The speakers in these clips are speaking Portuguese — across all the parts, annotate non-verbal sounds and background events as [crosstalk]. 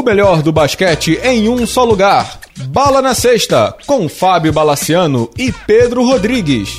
O melhor do basquete em um só lugar. Bala na Sexta, com Fábio Balaciano e Pedro Rodrigues.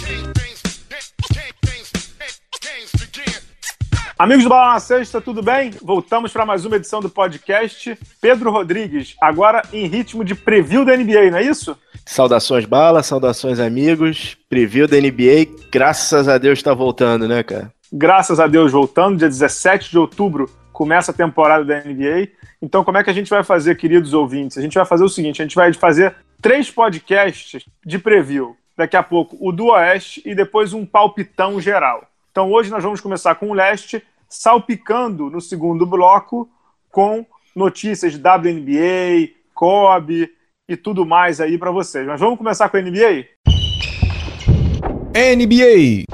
Amigos do Bala na Sexta, tudo bem? Voltamos para mais uma edição do podcast. Pedro Rodrigues, agora em ritmo de preview da NBA, não é isso? Saudações, Bala, saudações, amigos. Preview da NBA, graças a Deus está voltando, né, cara? Graças a Deus voltando, dia 17 de outubro começa a temporada da NBA. Então, como é que a gente vai fazer, queridos ouvintes? A gente vai fazer o seguinte: a gente vai fazer três podcasts de preview. Daqui a pouco o do Oeste e depois um palpitão geral. Então, hoje nós vamos começar com o Leste, salpicando no segundo bloco com notícias de WNBA, Kobe e tudo mais aí para vocês. Mas vamos começar com a NBA? NBA.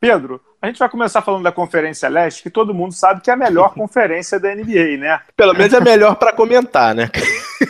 Pedro, a gente vai começar falando da Conferência Leste, que todo mundo sabe que é a melhor [laughs] conferência da NBA, né? Pelo menos é melhor para comentar, né?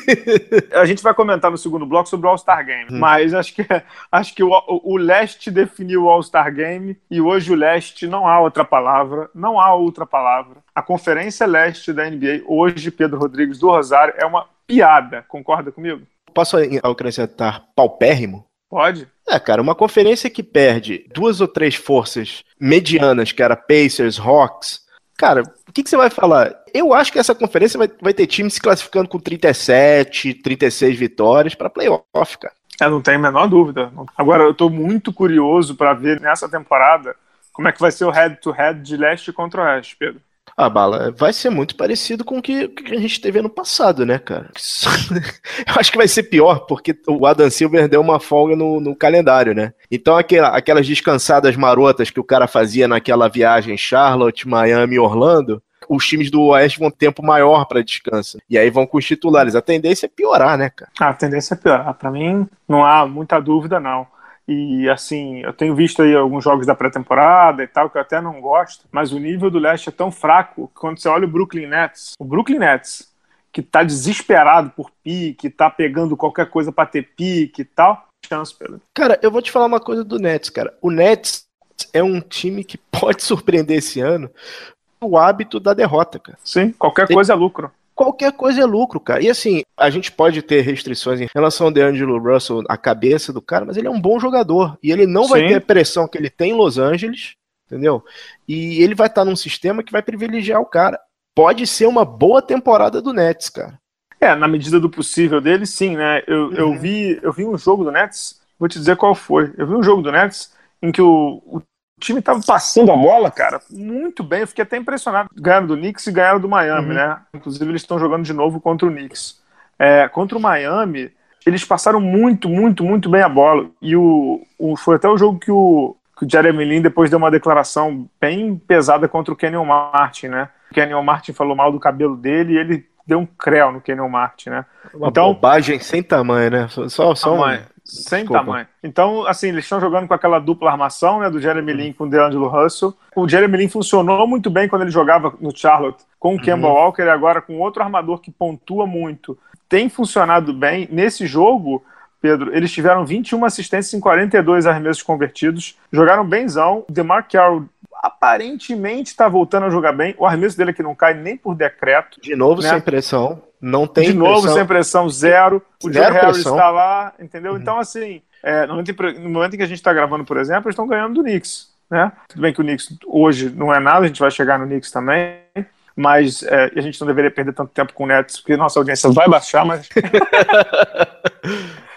[laughs] a gente vai comentar no segundo bloco sobre o All-Star Game, hum. mas acho que, [laughs] acho que o, o, o Leste definiu o All-Star Game e hoje o Leste não há outra palavra, não há outra palavra. A Conferência Leste da NBA, hoje, Pedro Rodrigues do Rosário, é uma piada, concorda comigo? Posso acrescentar paupérrimo? Pode. É, cara, uma conferência que perde duas ou três forças medianas, que era Pacers, Hawks, cara, o que, que, você vai falar? Eu acho que essa conferência vai, vai ter time se classificando com 37, 36 vitórias para playoff, cara. É, não tem a menor dúvida. Agora, eu tô muito curioso para ver nessa temporada como é que vai ser o head-to-head -head de leste contra oeste, Pedro. Ah, Bala, vai ser muito parecido com o que, que a gente teve ano passado, né, cara? [laughs] Eu acho que vai ser pior, porque o Adam Silver deu uma folga no, no calendário, né? Então, aquela, aquelas descansadas marotas que o cara fazia naquela viagem Charlotte, Miami Orlando, os times do Oeste vão tempo maior para descanso. E aí vão com os titulares. A tendência é piorar, né, cara? A tendência é piorar. Para mim, não há muita dúvida, não. E assim, eu tenho visto aí alguns jogos da pré-temporada e tal, que eu até não gosto, mas o nível do leste é tão fraco que quando você olha o Brooklyn Nets, o Brooklyn Nets, que tá desesperado por pique, tá pegando qualquer coisa para ter pique e tal, chance, Pedro. Cara, eu vou te falar uma coisa do Nets, cara. O Nets é um time que [laughs] pode surpreender esse ano o hábito da derrota, cara. Sim, qualquer Tem... coisa é lucro qualquer coisa é lucro, cara. E assim, a gente pode ter restrições em relação ao DeAngelo Russell, a cabeça do cara, mas ele é um bom jogador. E ele não Sim. vai ter a pressão que ele tem em Los Angeles, entendeu? E ele vai estar num sistema que vai privilegiar o cara. Pode ser uma boa temporada do Nets, cara. É, na medida do possível dele, sim, né? Eu, uhum. eu, vi, eu vi um jogo do Nets, vou te dizer qual foi. Eu vi um jogo do Nets em que o, o time estava passando a bola, cara, muito bem. Eu fiquei até impressionado. Ganharam do Knicks e ganharam do Miami, uhum. né? Inclusive, eles estão jogando de novo contra o Knicks. É, contra o Miami, eles passaram muito, muito, muito bem a bola. E o, o foi até o jogo que o, que o Jeremy Lin depois deu uma declaração bem pesada contra o Kenyon Martin, né? O Kenyon Martin falou mal do cabelo dele e ele deu um creu no Kenyon Martin, né? Uma então, bobagem sem tamanho, né? Só, só tamanho. Sem Desculpa. tamanho. Então, assim, eles estão jogando com aquela dupla armação, né, do Jeremy Lin com o DeAngelo Russell. O Jeremy Lin funcionou muito bem quando ele jogava no Charlotte com o Kemba uhum. Walker e agora com outro armador que pontua muito. Tem funcionado bem. Nesse jogo, Pedro, eles tiveram 21 assistências em 42 arremessos convertidos, jogaram benzão. O DeMar Carroll aparentemente está voltando a jogar bem. O arremesso dele aqui não cai nem por decreto. De novo, né? sem pressão. Não tem De novo, pressão. sem pressão, zero. O Joe Harris está lá, entendeu? Uhum. Então, assim, é, no, momento, no, momento, em que a gente está gravando, por exemplo, eles estão ganhando do Knicks. Né? Tudo bem que o Knicks hoje não é nada, a gente vai chegar no Knicks também, mas é, a gente não deveria perder tanto tempo com o Nets, porque nossa audiência vai baixar, mas.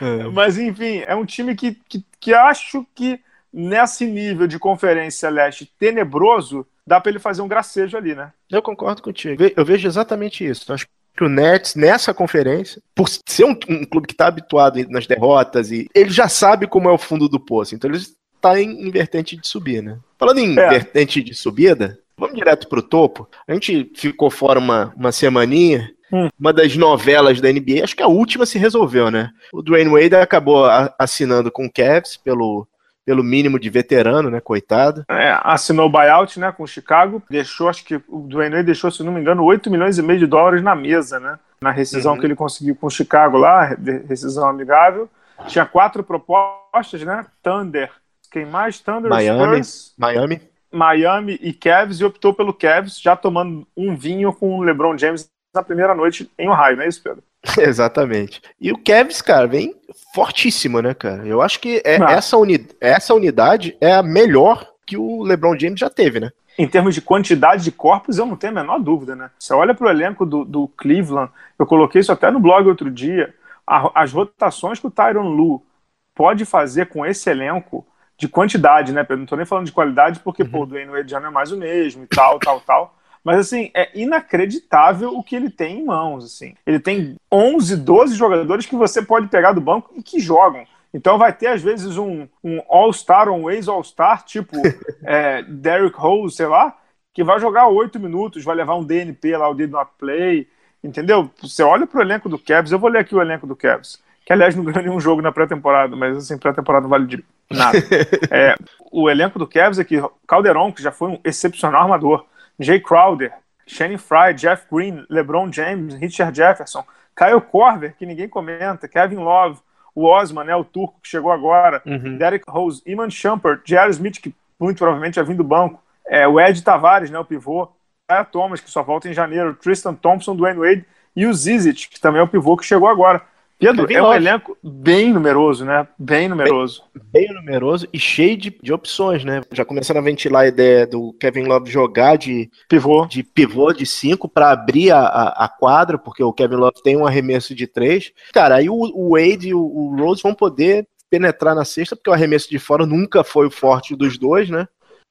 é. [laughs] [laughs] Mas, enfim, é um time que, que, que acho que nesse nível de conferência leste tenebroso, dá para ele fazer um gracejo ali, né? Eu concordo contigo. Eu vejo exatamente isso. Acho que o Nets, nessa conferência, por ser um, um clube que está habituado nas derrotas, e ele já sabe como é o fundo do poço, então ele está em, em vertente de subir, né? Falando em é. vertente de subida, vamos direto para o topo. A gente ficou fora uma, uma semaninha, Hum. Uma das novelas da NBA, acho que a última se resolveu, né? O Dwayne Wade acabou assinando com o Cavs pelo pelo mínimo de veterano, né, coitado. É, assinou o buyout, né, com o Chicago, deixou, acho que o Dwayne Wade deixou, se não me engano, 8 milhões e meio de dólares na mesa, né, na rescisão uhum. que ele conseguiu com o Chicago lá, rescisão amigável. Tinha quatro propostas, né, Thunder, quem mais? Thunder, Miami, Spurs, Miami. Miami e Cavs e optou pelo Cavs, já tomando um vinho com o LeBron James na primeira noite em Ohio, não é isso, Pedro? [laughs] Exatamente. E o Cavs, cara, vem fortíssimo, né, cara? Eu acho que é, essa, uni essa unidade é a melhor que o LeBron James já teve, né? Em termos de quantidade de corpos, eu não tenho a menor dúvida, né? Você olha para o elenco do, do, Cleveland, eu coloquei isso até no blog outro dia, a, as rotações que o Tyron Lu pode fazer com esse elenco de quantidade, né? Eu não estou nem falando de qualidade, porque uhum. pô, o Dwayne Wade já não é mais o mesmo e tal, tal, tal. Mas, assim, é inacreditável o que ele tem em mãos, assim. Ele tem 11, 12 jogadores que você pode pegar do banco e que jogam. Então vai ter, às vezes, um, um All-Star ou um ex-All-Star, tipo [laughs] é, Derrick Rose, sei lá, que vai jogar oito minutos, vai levar um DNP lá, o Did Not Play, entendeu? Você olha pro elenco do Cavs, eu vou ler aqui o elenco do Cavs, que aliás não ganhou nenhum jogo na pré-temporada, mas assim, pré-temporada não vale de nada. [laughs] é, o elenco do Cavs aqui, Calderon, que já foi um excepcional armador, Jay Crowder, Shane Fry, Jeff Green, LeBron James, Richard Jefferson, Kyle Korver, que ninguém comenta, Kevin Love, o Osman, né, o turco que chegou agora, uhum. Derek Rose, Iman Shumpert, J.R. Smith, que muito provavelmente já vindo do banco, é, o Ed Tavares, né, o pivô, Kaya Thomas, que só volta em janeiro, Tristan Thompson, Dwayne Wade e o Zizic, que também é o pivô que chegou agora. Pedro, é um elenco bem numeroso, né? Bem numeroso. Bem, bem, numeroso e cheio de, de opções, né? Já começando a ventilar a ideia do Kevin Love jogar de pivô de pivô de 5 para abrir a, a, a, quadra, porque o Kevin Love tem um arremesso de 3. Cara, aí o, o Wade e o, o Rose vão poder penetrar na cesta, porque o arremesso de fora nunca foi o forte dos dois, né?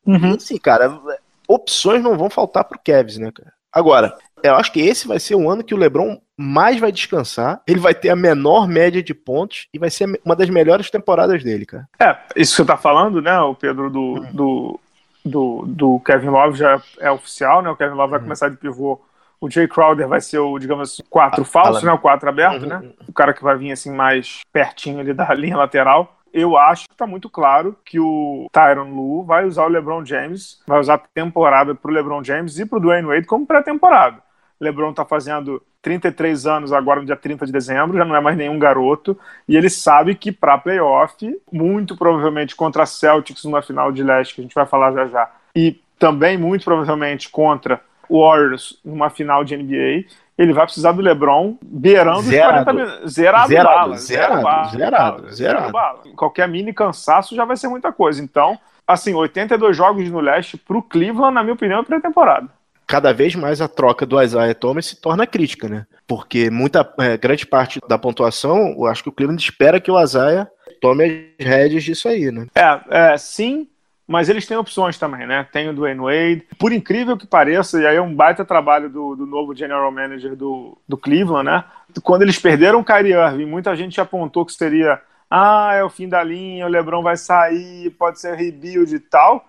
Uhum. E, assim, cara, opções não vão faltar pro Kevs, né, cara? Agora, eu acho que esse vai ser o ano que o LeBron mais vai descansar, ele vai ter a menor média de pontos e vai ser uma das melhores temporadas dele, cara. É, isso que você tá falando, né, o Pedro, do, uhum. do, do, do, Kevin Love já é oficial, né? O Kevin Love vai uhum. começar de pivô. O Jay Crowder vai ser o, digamos assim, quatro ah, falso, né? O quatro aberto, uhum. né? O cara que vai vir assim mais pertinho ali da [laughs] linha lateral eu acho que está muito claro que o Tyron Lu vai usar o LeBron James, vai usar a temporada para o LeBron James e para o Dwayne Wade como pré-temporada. LeBron está fazendo 33 anos agora no dia 30 de dezembro, já não é mais nenhum garoto, e ele sabe que para playoff, muito provavelmente contra a Celtics numa final de leste, que a gente vai falar já já, e também muito provavelmente contra o Warriors numa final de NBA, ele vai precisar do LeBron beirando zerado. os 40 minutos. Zerado, zerado, bala, zerado, bala, zerado, bala, zerado. Bala. Qualquer mini cansaço já vai ser muita coisa. Então, assim, 82 jogos no leste para o Cleveland, na minha opinião, é pré-temporada. Cada vez mais a troca do Isaiah Thomas se torna crítica, né? Porque muita é, grande parte da pontuação, eu acho que o Cleveland espera que o Isaiah tome as rédeas disso aí, né? É, é sim, mas eles têm opções também, né? Tem o Dwayne Wade. Por incrível que pareça, e aí é um baita trabalho do, do novo general manager do, do Cleveland, né? Quando eles perderam o Kyrie Irving, muita gente apontou que seria ah, é o fim da linha, o LeBron vai sair, pode ser rebuild e tal.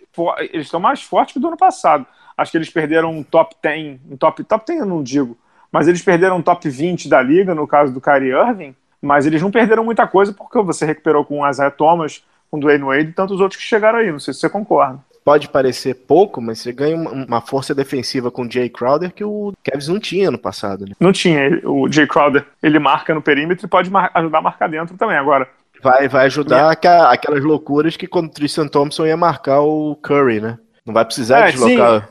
Eles estão mais fortes que do ano passado. Acho que eles perderam um top 10, um top, top 10 eu não digo, mas eles perderam um top 20 da liga, no caso do Kyrie Irving, mas eles não perderam muita coisa porque você recuperou com o Isaiah Thomas, com o Dwayne Wade e tantos outros que chegaram aí. Não sei se você concorda. Pode parecer pouco, mas você ganha uma força defensiva com o Jay Crowder que o Cavs não tinha no passado. Né? Não tinha. O Jay Crowder, ele marca no perímetro e pode ajudar a marcar dentro também. Agora, vai, vai ajudar aquelas loucuras que quando o Tristan Thompson ia marcar o Curry, né? Não vai precisar é, deslocar.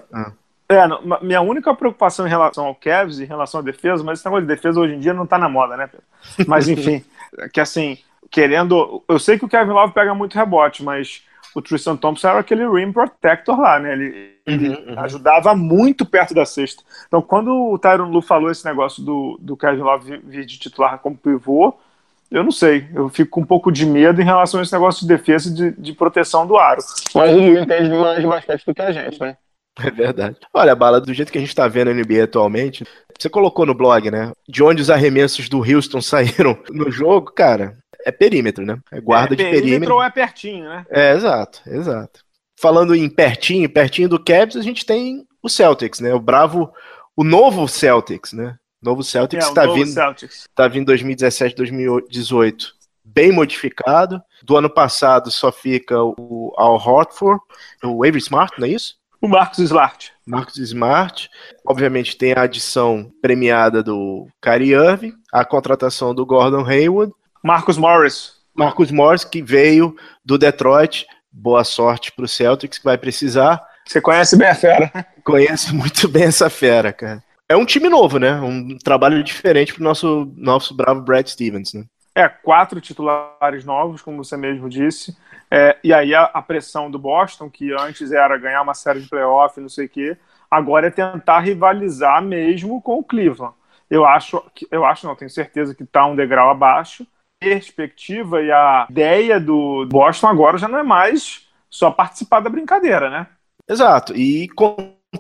É, não, minha única preocupação em relação ao Cavs, em relação à defesa, mas esse negócio de defesa hoje em dia não tá na moda, né, Pedro? Mas enfim, [laughs] que assim, querendo. Eu sei que o Kevin Love pega muito rebote, mas o Tristan Thompson era aquele rim protector lá, né? Ele, ele uhum, uhum. ajudava muito perto da cesta. Então, quando o Tyron Lu falou esse negócio do, do Kevin Love vir de titular como pivô, eu não sei. Eu fico com um pouco de medo em relação a esse negócio de defesa e de, de proteção do aro. Mas o Lu entende mais de basquete do que a gente, né? É verdade. Olha, Bala, do jeito que a gente tá vendo a NBA atualmente, você colocou no blog, né? De onde os arremessos do Houston [laughs] saíram no jogo, cara, é perímetro, né? É guarda é, de perímetro. Perímetro ou é pertinho, né? É, exato, exato. Falando em pertinho, pertinho do Cavs, a gente tem o Celtics, né? O bravo, o novo Celtics, né? Novo Celtics está é, vindo, Celtics. tá vindo 2017, 2018, bem modificado. Do ano passado só fica o Al Hortford, o Avery Smart, não é isso? O Marcos Smart. Marcos Smart. Obviamente tem a adição premiada do Kyrie Irving, a contratação do Gordon Hayward. Marcos Morris. Marcos Morris, que veio do Detroit. Boa sorte para o Celtics, que vai precisar. Você conhece bem a fera. Conhece muito bem essa fera, cara. É um time novo, né? Um trabalho diferente pro nosso, nosso bravo Brad Stevens, né? É, quatro titulares novos, como você mesmo disse. É, e aí a, a, pressão do Boston, que antes era ganhar uma série de playoff, não sei o quê, agora é tentar rivalizar mesmo com o Cleveland. Eu acho, eu acho, não, tenho certeza que está um degrau abaixo. Perspectiva e a ideia do Boston agora já não é mais só participar da brincadeira, né? Exato. E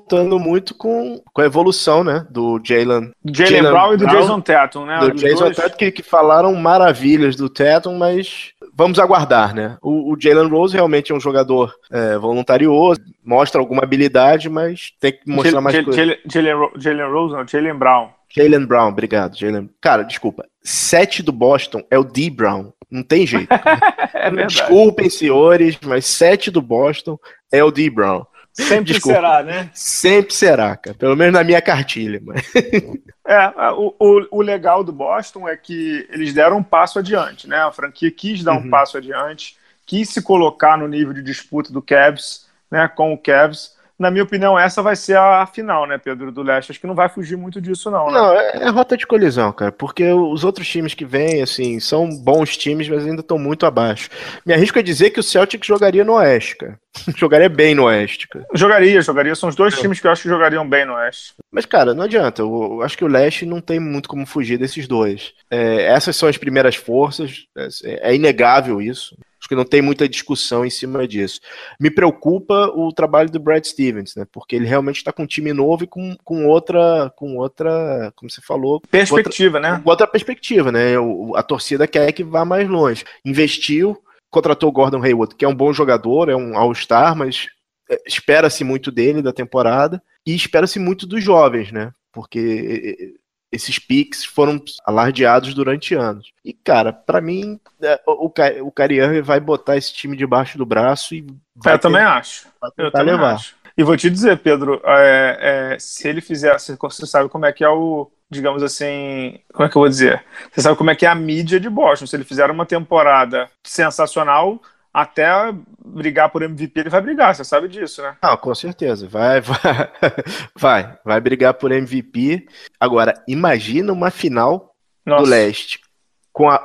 contando muito com, com a evolução, né, do Jalen Jalen Brown e do Brown, Jason Tatum, né? Do Jason Tatum que, que, falaram maravilhas do Tatum, mas vamos aguardar, né? O, o Jalen Rose realmente é um jogador é, voluntarioso, mostra alguma habilidade, mas tem que mostrar mais coisa. Jalen Rose, não, Jalen Brown. Jalen Brown, obrigado, Jalen. Cara, desculpa. Sete do Boston é o D Brown. Não tem jeito. [laughs] é Desculpem, senhores, mas sete do Boston é o D Brown. Sempre Desculpa. será, né? Sempre será, cara. Pelo menos na minha cartilha. Mas... [laughs] É, o, o, o, legal do Boston é que eles deram um passo adiante, né? A franquia quis dar um uhum. passo adiante, quis se colocar no nível de disputa do Cavs, né? Com o Cavs na minha opinião, essa vai ser a final, né, Pedro, do Leste. Acho que não vai fugir muito disso, não. Né? Não, é, é, rota de colisão, cara, porque os outros times que vêm, assim, são bons times, mas ainda estão muito abaixo. Me arrisco a dizer que o Celtic jogaria no Oeste, cara. [laughs] jogaria bem no Oeste, cara. Jogaria, jogaria. São os dois é. times que eu acho que jogariam bem no Oeste. Mas, cara, não adianta. Eu, eu acho que o Leste não tem muito como fugir desses dois. É, essas são as primeiras forças, é, é inegável isso. Acho que não tem muita discussão em cima disso. Me preocupa o trabalho do Brad Stevens, né? Porque ele realmente está com um time novo e com, com outra, com outra, como você falou, perspectiva, outra, né? Outra perspectiva, né? O, a torcida quer que vá mais longe. Investiu, contratou o Gordon Hayward, que é um bom jogador, é um All-Star, mas é, espera-se muito dele da temporada e espera-se muito dos jovens, né? Porque esses picks foram alardeados durante anos. E, cara, para mim, é, o, o Cariano vai botar esse time debaixo do braço e vai Eu também acho. Eu também levar. acho. E vou te dizer, Pedro, é, é, se ele fizer, você sabe como é que é o, digamos assim, como é que eu vou dizer? Você sabe como é que é a mídia de Boston. Se ele fizer uma temporada sensacional, até brigar por MVP ele vai brigar, você sabe disso, né? Não, com certeza. Vai, [laughs] vai, vai, vai brigar por MVP. Agora, imagina uma final Nossa. do leste com a,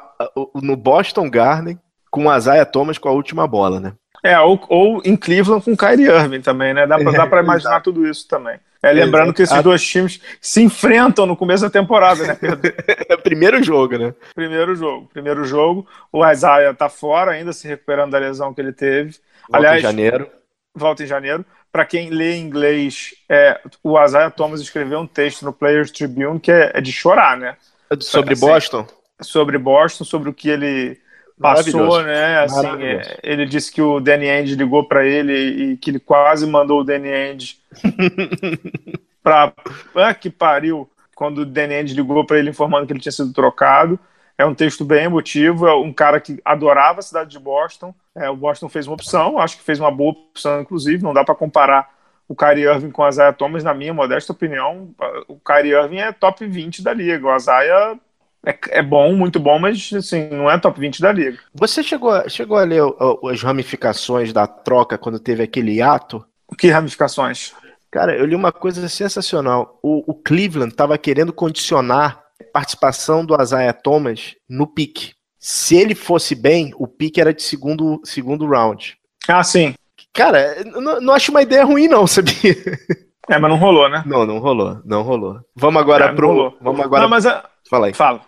no Boston Garden com o Isaiah Thomas com a última bola, né? É, ou, ou em Cleveland com o Kyrie Irving também, né? Dá pra, dá pra [laughs] imaginar tudo isso também. É, lembrando que esses dois times se enfrentam no começo da temporada, né, Pedro? [laughs] é o primeiro jogo, né? Primeiro jogo. Primeiro jogo. O Isaiah tá fora, ainda se recuperando da lesão que ele teve. Volta Aliás, em janeiro. Volta em janeiro. Para quem lê inglês, é, o Isaiah Thomas escreveu um texto no Players Tribune que é, é de chorar, né? Sobre assim, Boston? Sobre Boston, sobre o que ele passou, né? Assim, é, ele disse que o Danny Ainge ligou para ele e que ele quase mandou o Danny Ainge [laughs] para ah, que pariu quando o Danny Ainge ligou para ele informando que ele tinha sido trocado. É um texto bem emotivo, é um cara que adorava a cidade de Boston. É, o Boston fez uma opção, acho que fez uma boa opção, inclusive. Não dá para comparar o Kyrie Irving com o Isaiah Thomas, na minha modesta opinião. O Kyrie Irving é top 20 da liga. O Isaiah é, é, bom, muito bom, mas assim, não é top 20 da liga. Você chegou, chegou a ler as ramificações da troca quando teve aquele ato? Que ramificações? Cara, eu li uma coisa sensacional. O, o Cleveland estava querendo condicionar a participação do Isaiah Thomas no pique. Se ele fosse bem, o pique era de segundo, segundo round. Ah, sim. Cara, não, não acho uma ideia ruim, não, [laughs] sabia? É, mas não rolou, né? Não, não rolou, não rolou. Vamos agora é, pro. Vamos agora. Não, mas a... Fala aí. Fala.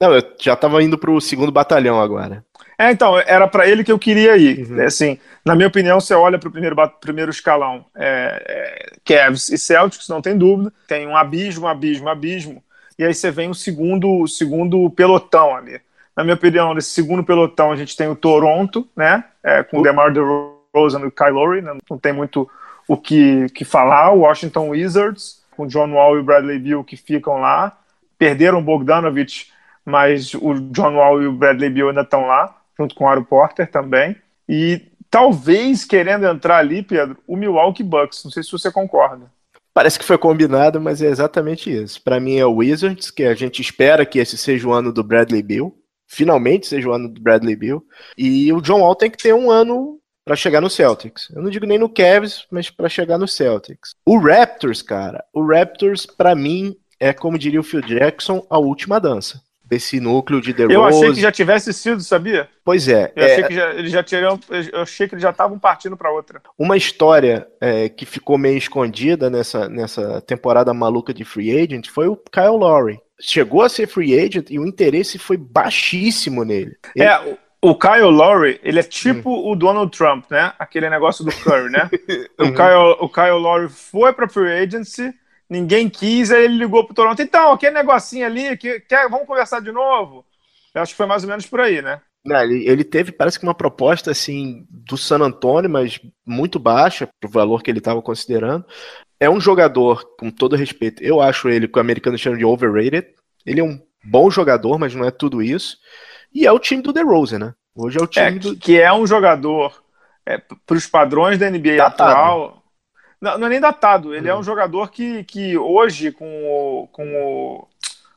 Não, eu já tava indo pro segundo batalhão agora. É, então, era para ele que eu queria ir. Uhum. É, assim, na minha opinião, você olha para o primeiro, primeiro escalão, é, é, Cavs e Celtics, não tem dúvida. Tem um abismo, abismo, abismo. E aí você vem o segundo, o segundo pelotão ali. Na minha opinião, nesse segundo pelotão, a gente tem o Toronto, né? É, com o DeMar DeRozan e o Kyle Lowry, né, não tem muito o que, que falar. O Washington Wizards, com John Wall e Bradley Beal, que ficam lá. Perderam o Bogdanovich mas o John Wall e o Bradley Beal ainda estão lá, junto com o Aaron Porter também. E talvez querendo entrar ali, Pedro, o Milwaukee Bucks. Não sei se você concorda. Parece que foi combinado, mas é exatamente isso. Para mim é o Wizards, que a gente espera que esse seja o ano do Bradley Beal. Finalmente seja o ano do Bradley Beal. E o John Wall tem que ter um ano para chegar no Celtics. Eu não digo nem no Cavs, mas para chegar no Celtics. O Raptors, cara, o Raptors para mim é como diria o Phil Jackson, a última dança desse núcleo de The Eu achei que já tivesse sido, sabia? Pois é. Eu é, achei que já, eles já teriam, eu achei que eles já estavam partindo para outra. Uma história é, que ficou meio escondida nessa, nessa temporada maluca de free agent foi o Kyle Lowry. Chegou a ser free agent e o interesse foi baixíssimo nele. Ele... É, o Kyle Lowry, ele é tipo hum. o Donald Trump, né? Aquele negócio do Curry, né? [laughs] uhum. o, Kyle, o Kyle Lowry foi para free agency ninguém quis, aí ele ligou pro Toronto. Então, aquele negocinho ali, que, quer, vamos conversar de novo? Eu acho que foi mais ou menos por aí, né? Não, ele, ele, teve, parece que uma proposta assim do San Antonio, mas muito baixa pro valor que ele estava considerando. É um jogador, com todo respeito, eu acho ele, que o americano chama de overrated. Ele é um bom jogador, mas não é tudo isso. E é o time do DeRozan, né? Hoje é o time é, do. Que é um jogador, é, para os padrões da NBA Datado. atual, não, não, é nem datado. Ele é um jogador que, que hoje, com o, com o.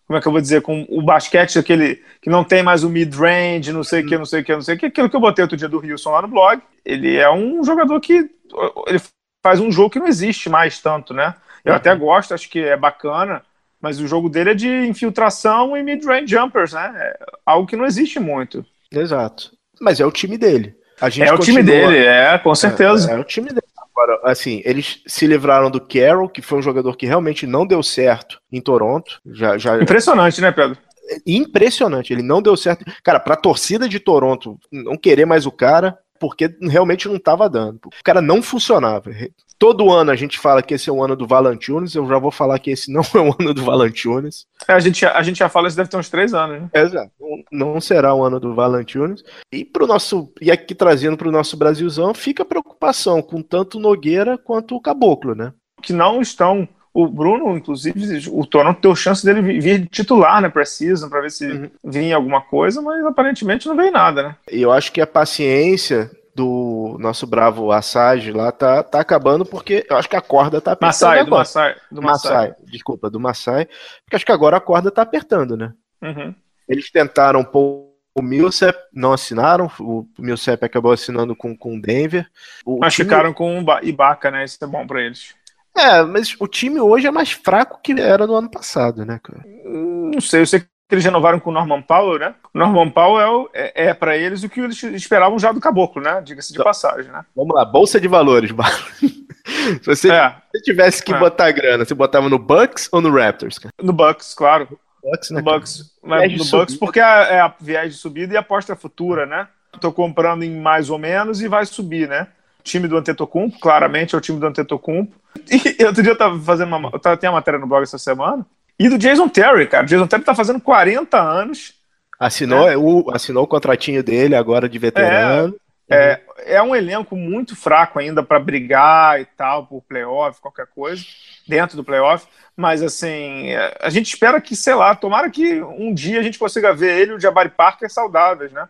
Como é que eu vou dizer? Com o basquete, aquele que não tem mais o mid-range, não sei o que, não sei o que, não sei o que, aquilo que eu botei outro dia do Wilson lá no blog. Ele é um jogador que. Ele faz um jogo que não existe mais tanto, né? Eu uhum. até gosto, acho que é bacana, mas o jogo dele é de infiltração e mid-range jumpers, né? É algo que não existe muito. Exato. Mas é o time dele. é o time dele, é, com certeza. É, é, o time dele. Agora, assim, eles se livraram do Carroll, que foi um jogador que realmente não deu certo em Toronto. Já, já... Impressionante, né, Pedro? Impressionante, ele não deu certo. Cara, pra torcida de Toronto não querer mais o cara, porque realmente não estava dando. O cara não funcionava. Todo ano a gente fala que esse é o ano do Valanciunas, eu já vou falar que esse não [laughs] é o ano do Valanciunas. É, a, gente, a gente já fala isso deve ter uns três anos, né? Exato. Não será o ano do Valanciunas. E pro nosso e aqui trazendo para o nosso Brasilzão, fica a preocupação com tanto Nogueira quanto o Caboclo, né? Que não estão o Bruno, inclusive, o Toronto deu chance dele vir titular na Precision para ver se uhum. vinha alguma coisa, mas aparentemente não veio nada, né? E eu acho que a paciência do nosso bravo Assage lá tá, tá acabando porque eu acho que a corda tá apertando Massai, agora. Do Massai, do Massai. Desculpa, do Massai. Porque acho que agora a corda tá apertando, né? Uhum. Eles tentaram pôr o Millsap, não assinaram. O Millsap acabou assinando com o Denver. O mas time... ficaram com o Ibaka, né? Isso é bom para eles. É, mas o time hoje é mais fraco que era no ano passado, né, cara? Não sei, eu sei que eles renovaram com o Norman Powell, né? O Norman Powell é, é, é para eles o que eles esperavam já do Caboclo, né? Diga-se de então, passagem, né? Vamos lá, bolsa de valores, [laughs] Se você, é. se tivesse que é. botar grana, você botava no Bucks ou no Raptors? Cara? No Bucks, claro. Bucks, né, no Bucks, mas no Bucks porque é, é a viagem de subida e aposta futura, né? Tô comprando em mais ou menos e vai subir, né? O time do Antetokounmpo, claramente é o time do Antetokounmpo. [laughs] E outro dia eu tava fazendo uma, eu tava, tem uma matéria no blog essa semana e do Jason Terry, cara. O Jason Terry tá fazendo 40 anos. Assinou, né? o, assinou o contratinho dele agora de veterano. É, é, é um elenco muito fraco ainda para brigar e tal, por playoff, qualquer coisa, dentro do playoff. Mas, assim, é, a gente espera que, sei lá, tomara que um dia a gente consiga ver ele e o Jabari Parker saudáveis, né?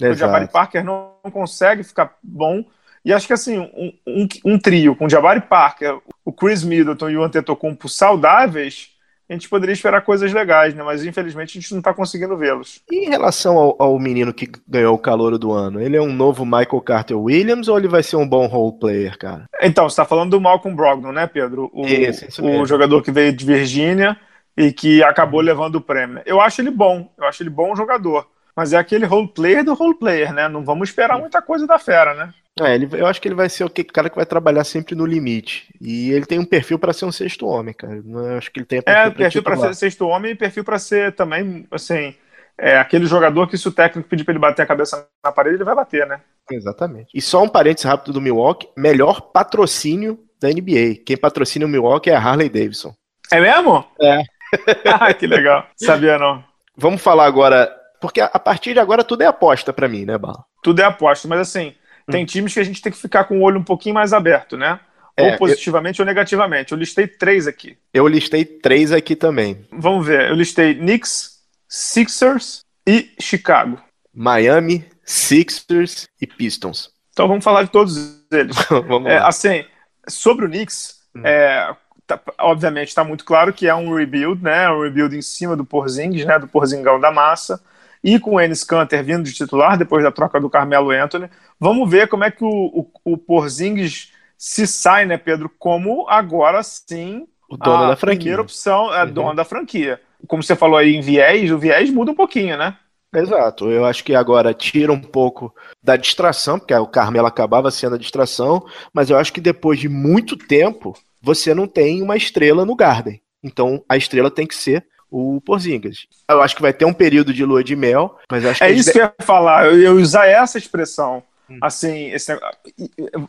O Jabari Parker não, não, consegue ficar bom. E acho que, assim, um, um, um trio com o Jabari Parker, o Chris Middleton e o Antetokounmpo saudáveis a gente poderia esperar coisas legais, né? Mas infelizmente a gente não está conseguindo vê-los. E em relação ao, ao, menino que ganhou o calor do ano, ele é um novo Michael Carter Williams ou ele vai ser um bom role player, cara? Então, você está falando do Malcolm Brogdon, né, Pedro? O, esse, esse o jogador que veio de Virgínia e que acabou levando o prêmio. Eu acho ele bom, eu acho ele bom jogador. Mas é aquele role player do role player, né? Não vamos esperar muita coisa da fera, né? É, ele, eu acho que ele vai ser o cara que vai trabalhar sempre no limite. E ele tem um perfil para ser um sexto homem, cara. Eu acho que ele tem um perfil É, perfil para ser sexto homem e perfil para ser também, assim, é aquele jogador que se o técnico pedir para ele bater a cabeça na parede, ele vai bater, né? Exatamente. E só um parênteses rápido do Milwaukee, melhor patrocínio da NBA. Quem patrocina o Milwaukee é a Harley Davidson. É mesmo? É. [laughs] ah, que legal. Sabia não. Vamos falar agora, porque a partir de agora tudo é aposta para mim, né, Bala? Tudo é aposta, mas assim, tem hum. times que a gente tem que ficar com o olho um pouquinho mais aberto, né? É, ou positivamente eu... ou negativamente. Eu listei três aqui. Eu listei três aqui também. Vamos ver. Eu listei Knicks, Sixers e Chicago. Miami, Sixers e Pistons. Então vamos falar de todos eles. [laughs] vamos é, assim, sobre o Knicks, hum. é, tá, obviamente está muito claro que é um rebuild, né? Um rebuild em cima do Porzingis, né? Do Porzingão da massa. E com o Enes Kanter vindo de titular depois da troca do Carmelo Anthony. Vamos ver como é que o, o, o Porzingis se sai, né, Pedro, como agora sim O dono a da franquia. primeira opção é Uhum. dono da franquia. Como você falou aí em viés, o viés muda um pouquinho, né? Exato. Eu acho que agora tira um pouco da distração, porque o Carmelo acabava sendo a distração, mas eu acho que depois de muito tempo, você não tem uma estrela no Garden. Então a estrela tem que ser o Porzingis. Eu acho que vai ter um período de lua de mel, mas eu acho que É isso que eu ia falar, eu ia usar essa expressão. Hum. Assim, esse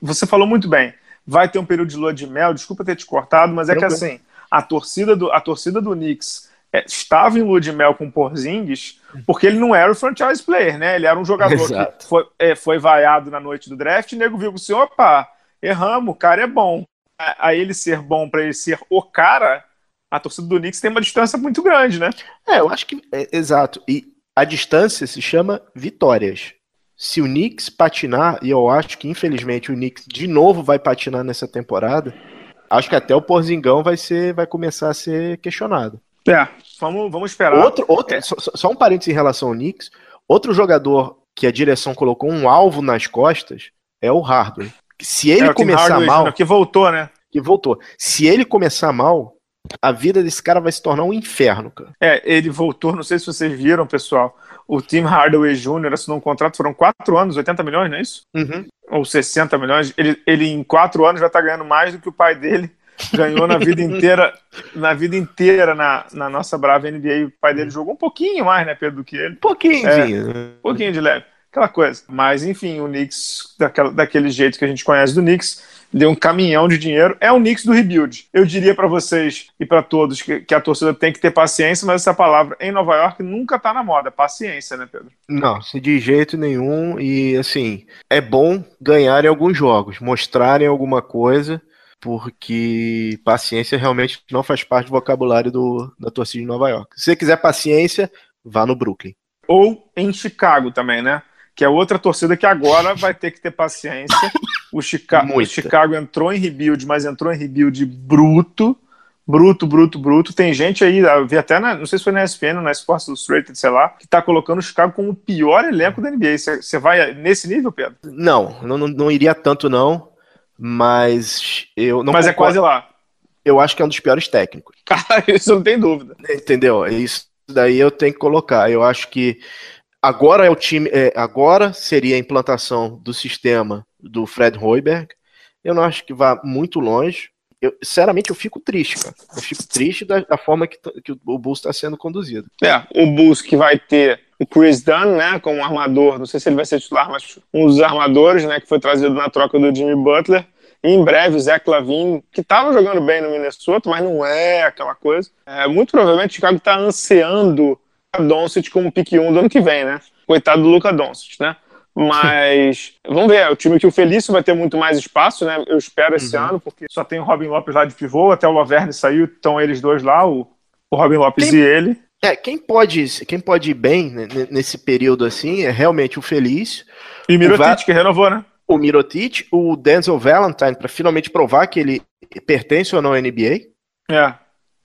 você falou muito bem. Vai ter um período de lua de mel, desculpa ter te cortado, mas é que Tranquilo. assim, a torcida do, a torcida do Knicks é, estava em lua de mel com o Porzingis porque ele não era o franchise player, né? Ele era um jogador Exato. que foi, é, foi vaiado na noite do draft e o nego viu assim, opa, erramos, o cara é bom. A, a ele ser bom para ele ser o cara, a torcida do Knicks tem uma distância muito grande, né? É, eu acho que. é, exato. E a distância se chama vitórias. Se o Knicks patinar, e eu acho que infelizmente o Knicks de novo vai patinar nessa temporada, acho que até o Porzingão vai ser, vai começar a ser questionado. É, vamos, vamos esperar. Outro, outro, É. só, só- um parênteses em relação ao Knicks. Outro jogador que a direção colocou um alvo nas costas é o Hardaway. Se ele É, começar Hardaway mal, que voltou, né? que voltou. Se ele começar mal, a vida desse cara vai se tornar um inferno, cara. É, ele voltou, não sei se vocês viram, pessoal. O Tim Hardaway Jr. assinou um contrato, foram quatro anos, 80 milhões, não é isso? Uhum. Ou 60 milhões. Ele, ele em quatro anos vai estar ganhando mais do que o pai dele ganhou na vida [laughs] inteira, na vida inteira na, na nossa brava NBA. O pai dele jogou um pouquinho mais, né, Pedro, do que ele. Pouquinho. É. Um pouquinho de leve. Aquela coisa. Mas, enfim, o Knicks, daquela, daquele jeito que a gente conhece do Knicks, deu um caminhão de dinheiro. É o Knicks do rebuild. Eu diria para vocês e para todos que, que a torcida tem que ter paciência, mas essa palavra em Nova York nunca tá na moda. Paciência, né, Pedro? Não, se de jeito nenhum. E assim, é bom ganharem alguns jogos, mostrarem alguma coisa, porque paciência realmente não faz parte do vocabulário do, da torcida de Nova York. Se você quiser paciência, vá no Brooklyn. Ou em Chicago também, né? Que é outra torcida que agora vai ter que ter paciência. O, Chica o Muita. Chicago entrou em rebuild, mas entrou em rebuild bruto. Bruto, bruto, bruto. Tem gente aí, eu vi até, na, não sei se foi na ESPN ou na Sports Illustrated, sei lá, que tá colocando o Chicago como o pior elenco da NBA. Você vai nesse nível, Pedro? Não, não, não- iria tanto, não. Mas eu não mas é concordo. quase lá. Eu acho que é um dos piores técnicos. Cara, [laughs] isso não tem dúvida. Entendeu? Isso daí eu tenho que colocar. Eu acho que agora é o time. é, agora seria a implantação do sistema do Fred Hoiberg. Eu não acho que vá muito longe. Eu, sinceramente, eu fico triste, cara. Eu fico triste da, da forma que, que o Bulls está sendo conduzido. É, o Bulls que vai ter o Chris Dunn, né, como armador, não sei se ele vai ser titular, mas um dos armadores, né, que foi trazido na troca do Jimmy Butler. Em breve, o Zach Lavine, que estava jogando bem no Minnesota, mas não é aquela coisa. É, muito provavelmente o Chicago está ansiando Doncic como pick 1 do ano que vem, né? Coitado do Luca Doncic, né? Mas [laughs] vamos ver, é o time que o Felício vai ter muito mais espaço, né? Eu espero esse Uhum. ano, porque só tem o Robin Lopes lá de pivô, até o Laverne saiu, estão eles dois lá, o, o Robin Lopes Quem- e ele. É, quem pode, quem pode ir bem né, nesse período assim é realmente o Felício, E o Va- Mirotic, que renovou, né? o Mirotic, o Denzel Valentine, para finalmente provar que ele pertence ou não à NBA, É,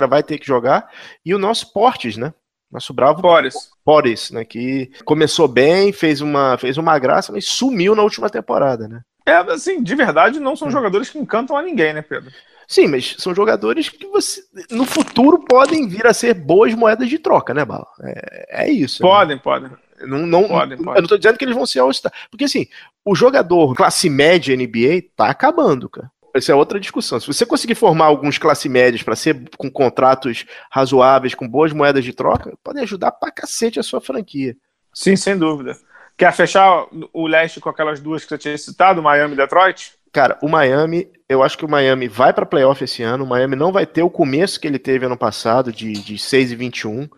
vai ter que jogar, e o nosso Portes, né? Nosso bravo Boris. Boris, né? Que começou bem, fez uma, fez uma graça, mas sumiu na última temporada, né? É, assim, de verdade, não são jogadores que encantam a ninguém, né, Pedro? Sim, mas são jogadores que você no futuro podem vir a ser boas moedas de troca, né, Bala? É, é isso. né? Podem, podem. Não, não, Podem, eu podem. não tô dizendo que eles vão ser All-Star. Porque assim, o jogador classe média NBA tá acabando, cara. Essa é outra discussão. Se você conseguir formar alguns classe médias para ser com contratos razoáveis, com boas moedas de troca, pode ajudar pra cacete a sua franquia. Sim, sem dúvida. Quer fechar o leste com aquelas duas que você tinha citado, Miami e Detroit? Cara, o Miami, eu acho que o Miami vai para playoff esse ano. O Miami não vai ter o começo que ele teve ano passado, de, de 6 e 21. Uhum.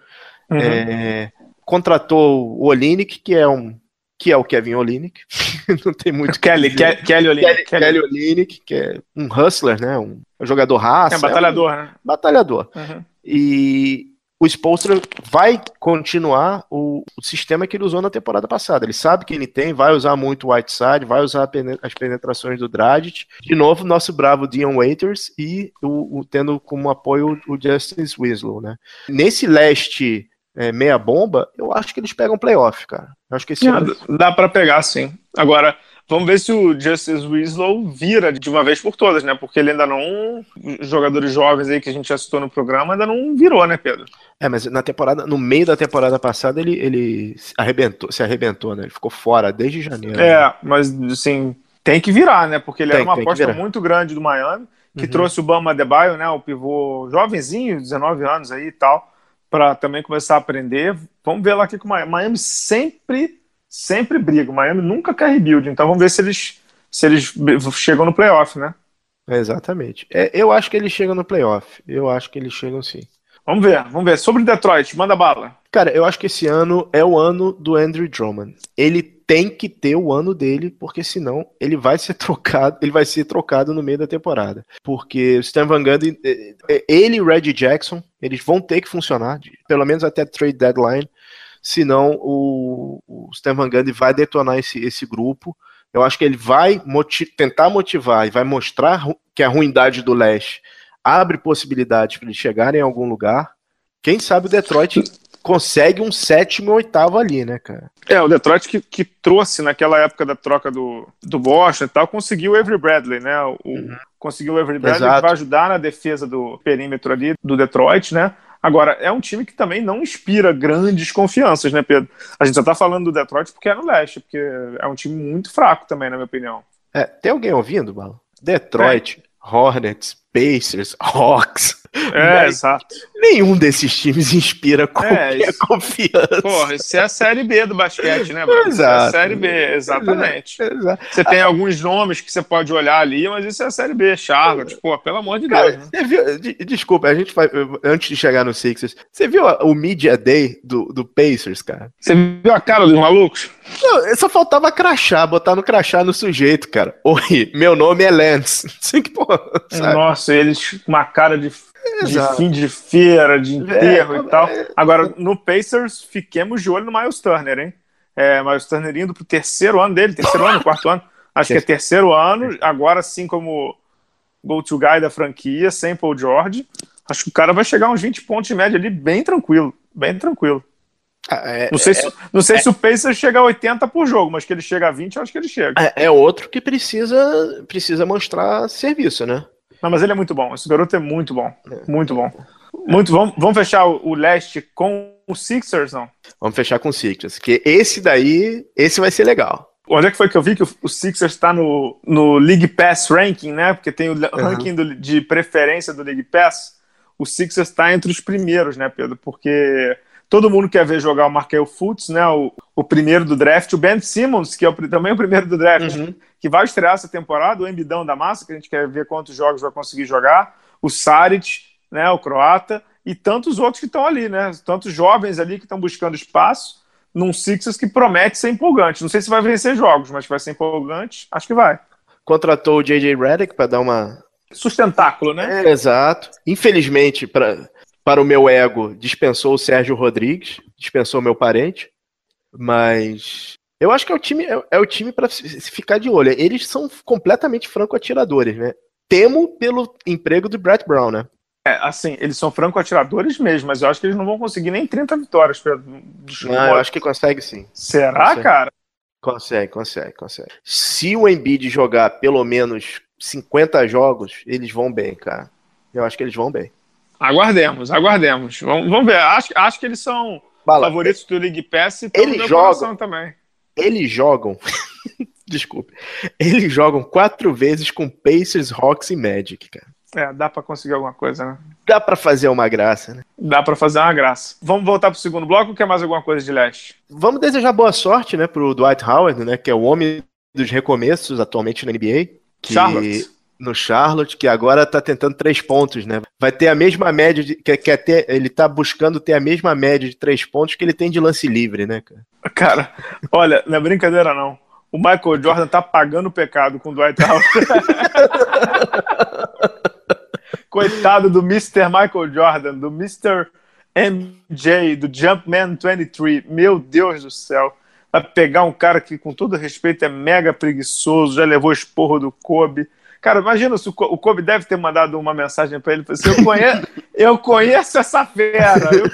É, contratou o Olinick, que é um que é o Kevin Olinick. [laughs] não tem muito que Kelly, dizer. Ke- Kelly Olynyk. Kelly, Kelly Olynyk, que é um hustler, né? Um, um jogador raça. É batalhador, né? um batalhador. Uhum. E o Spolstra vai continuar o, o sistema que ele usou na temporada passada. Ele sabe que ele tem, vai usar muito o Whiteside, vai usar a pene- as penetrações do Dragic. De novo, nosso bravo Dion Waiters e o, o- tendo como apoio o Justice Winslow, né? Nesse leste é, meia bomba, eu acho que eles pegam playoff, cara. Eu acho que esse Ah, ano- Dá pra pegar, sim. Agora, vamos ver se o Justice Winslow vira de uma vez por todas, né? Porque ele ainda não. Jogadores jovens aí que a gente já citou no programa ainda não virou, né, Pedro? É, mas na temporada, no meio da temporada passada, ele, ele se arrebentou, se arrebentou, né? Ele ficou fora desde janeiro. né? É, mas assim, tem que virar, né? Porque ele Tem, era uma aposta muito grande do Miami, que Uhum. trouxe o Bama Adebayo, né? O pivô jovenzinho, 19 anos aí e tal, para também começar a aprender. Vamos ver lá aqui com o Miami. Miami sempre, sempre briga. O Miami nunca quer rebuild, então vamos ver se eles, se eles chegam no playoff, né? Exatamente. É, eu acho que eles chegam no playoff. Eu acho que eles chegam sim. Vamos ver, vamos ver. Sobre Detroit, manda bala. Cara, eu acho que esse ano é o ano do Andrew Drummond. Ele tem que ter o ano dele, porque senão ele vai ser [laughs] trocado, ele vai ser trocado no meio da temporada. Porque o Stan Van Gundy, eh, eh, ele e o Reggie Jackson, eles vão ter que funcionar, pelo menos até trade deadline, senão o, o Stan Van Gundy vai detonar esse, esse grupo. Eu acho que ele vai tentar motivar e vai mostrar que a ruindade do leste abre possibilidades para eles chegarem em algum lugar. Quem sabe o Detroit consegue um sétimo e oitavo ali, né, cara? É, o Detroit que, que trouxe naquela época da troca do, do Boston e tal, conseguiu o Avery Bradley, né? O, Conseguiu o Avery Bradley, Exato. que vai ajudar na defesa do perímetro ali do Detroit, né? Agora, é um time que também não inspira grandes confianças, né, Pedro? A gente só tá falando do Detroit porque é no leste, porque é um time muito fraco também, na minha opinião. É, tem alguém ouvindo, Bala? Detroit, Hornets, Pacers, [laughs] Hawks. É, exato. Nenhum desses times inspira qualquer isso. confiança. Porra, isso é a Série B do basquete, né, Bruno? Isso é a Exato. Série B, exatamente. Exato. Você tem alguns nomes que você pode olhar ali, mas isso é a Série B, Charlotte. Pô, pelo amor de Cara, Deus, né? viu, de- desculpa, a gente vai, antes de chegar no Sixers, você viu o Media Day do, do Pacers, cara? Você viu a cara dos malucos? Não, só faltava crachá, botar no crachá no sujeito, cara. Oi, meu nome é Lance. [laughs] Assim porra, sabe? Nossa, eles com uma cara de, de fim de feira, de enterro É, e tal. é. Agora, no Pacers, fiquemos de olho no Miles Turner, hein? É, Miles Turner indo pro terceiro ano dele, terceiro ano, quarto ano. Acho que é terceiro ano, agora sim como go-to guy da franquia, sem Paul George. Acho que o cara vai chegar a uns 20 pontos de média ali, bem tranquilo, bem tranquilo. Ah, É, Não sei, se, não sei se o Pacers chega a 80 por jogo, mas que ele chega a 20, eu acho que ele chega. é- é outro que precisa, precisa mostrar serviço, né? Não, mas ele é muito bom. Esse garoto é muito bom. Muito bom. Muito bom. Vamos fechar o, o leste com o Sixers, não? Vamos fechar com o Sixers, que esse daí, esse vai ser legal. Onde é que foi que eu vi que o, Sixers está no, no League Pass Ranking, né? Porque tem o le- ranking do- de preferência do League Pass. O Sixers está entre os primeiros, né, Pedro? Porque todo mundo quer ver jogar o Markel Fultz, né? O, o primeiro do draft. O Ben Simmons, que é o também o primeiro do draft, que vai estrear essa temporada. O Embidão da Massa, que a gente quer ver quantos jogos vai conseguir jogar. O Saric, né? O croata. E tantos outros que estão ali, né? Tantos jovens ali que estão buscando espaço num Sixers que promete ser empolgante. Não sei se vai vencer jogos, mas que vai ser empolgante, acho que vai. Contratou o JJ Redick para dar uma. Sustentáculo, né? É, exato. Infelizmente, pra, para o meu ego, dispensou o Sérgio Rodrigues, dispensou meu parente, mas eu acho que é o time é, é o time para se ficar de olho. Eles são completamente franco-atiradores, né? Temo pelo emprego do Brett Brown, né? É, assim, eles são franco-atiradores mesmo, mas eu acho que eles não vão conseguir nem 30 vitórias. Pedro. Desculpa. Ah, eu acho que consegue sim. Será, Consegue. cara? Consegue, consegue, consegue. Se o Embiid jogar pelo menos 50 jogos, eles vão bem, cara. Eu acho que eles vão bem. Aguardemos, aguardemos. Vamos, vamos ver. Acho, acho que eles são Bala, favoritos do League Pass e Eles jogam. também. eles jogam. [laughs] Desculpe. Eles jogam quatro vezes com Pacers, Hawks e Magic, cara. É, dá pra conseguir alguma coisa, né? Dá pra fazer uma graça, né? Dá pra fazer uma graça. Vamos voltar pro segundo bloco ou quer mais alguma coisa de leste? Vamos desejar boa sorte, né, pro Dwight Howard, né, que é o homem dos recomeços atualmente na NBA. Que... Charlotte. No Charlotte, que agora tá tentando três pontos, né? Vai ter a mesma média de. Ter, ele tá buscando ter a mesma média de três pontos que ele tem de lance livre, né, cara? Cara, olha, não é brincadeira não. O Michael Jordan tá pagando o pecado com o Dwight Howard. [laughs] Coitado do Mr. Michael Jordan, do Mr. MJ, do Jumpman 23. Meu Deus do céu. Vai pegar um cara que, com todo respeito, é mega preguiçoso, já levou esporro do Kobe. Cara, imagina se o Kobe deve ter mandado uma mensagem pra ele, assim, eu conheço, eu conheço essa fera. Eu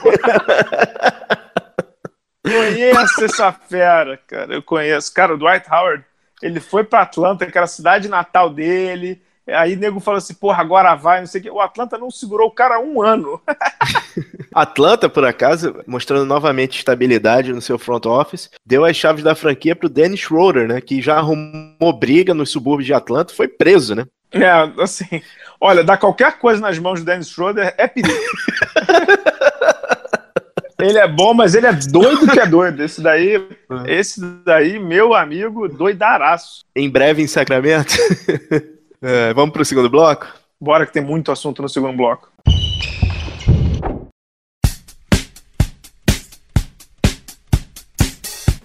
conheço... essa fera, cara. Eu conheço. Cara, o Dwight Howard, ele foi para Atlanta, que era a cidade natal dele. Aí nego falou assim, porra, agora vai, não sei o quê. O Atlanta não segurou o cara um ano. [laughs] Atlanta, por acaso, mostrando novamente estabilidade no seu front office, deu as chaves da franquia pro Dennis Schroeder, né? Que já arrumou briga nos subúrbios de Atlanta, foi preso, né? É, assim, olha, dar qualquer coisa nas mãos do Dennis Schroeder é perigo. [laughs] ele é bom, mas ele é doido que é doido. Esse daí, esse daí, meu amigo, doidaraço. Em breve em Sacramento. [laughs] é, vamos pro segundo bloco? Bora que tem muito assunto no segundo bloco.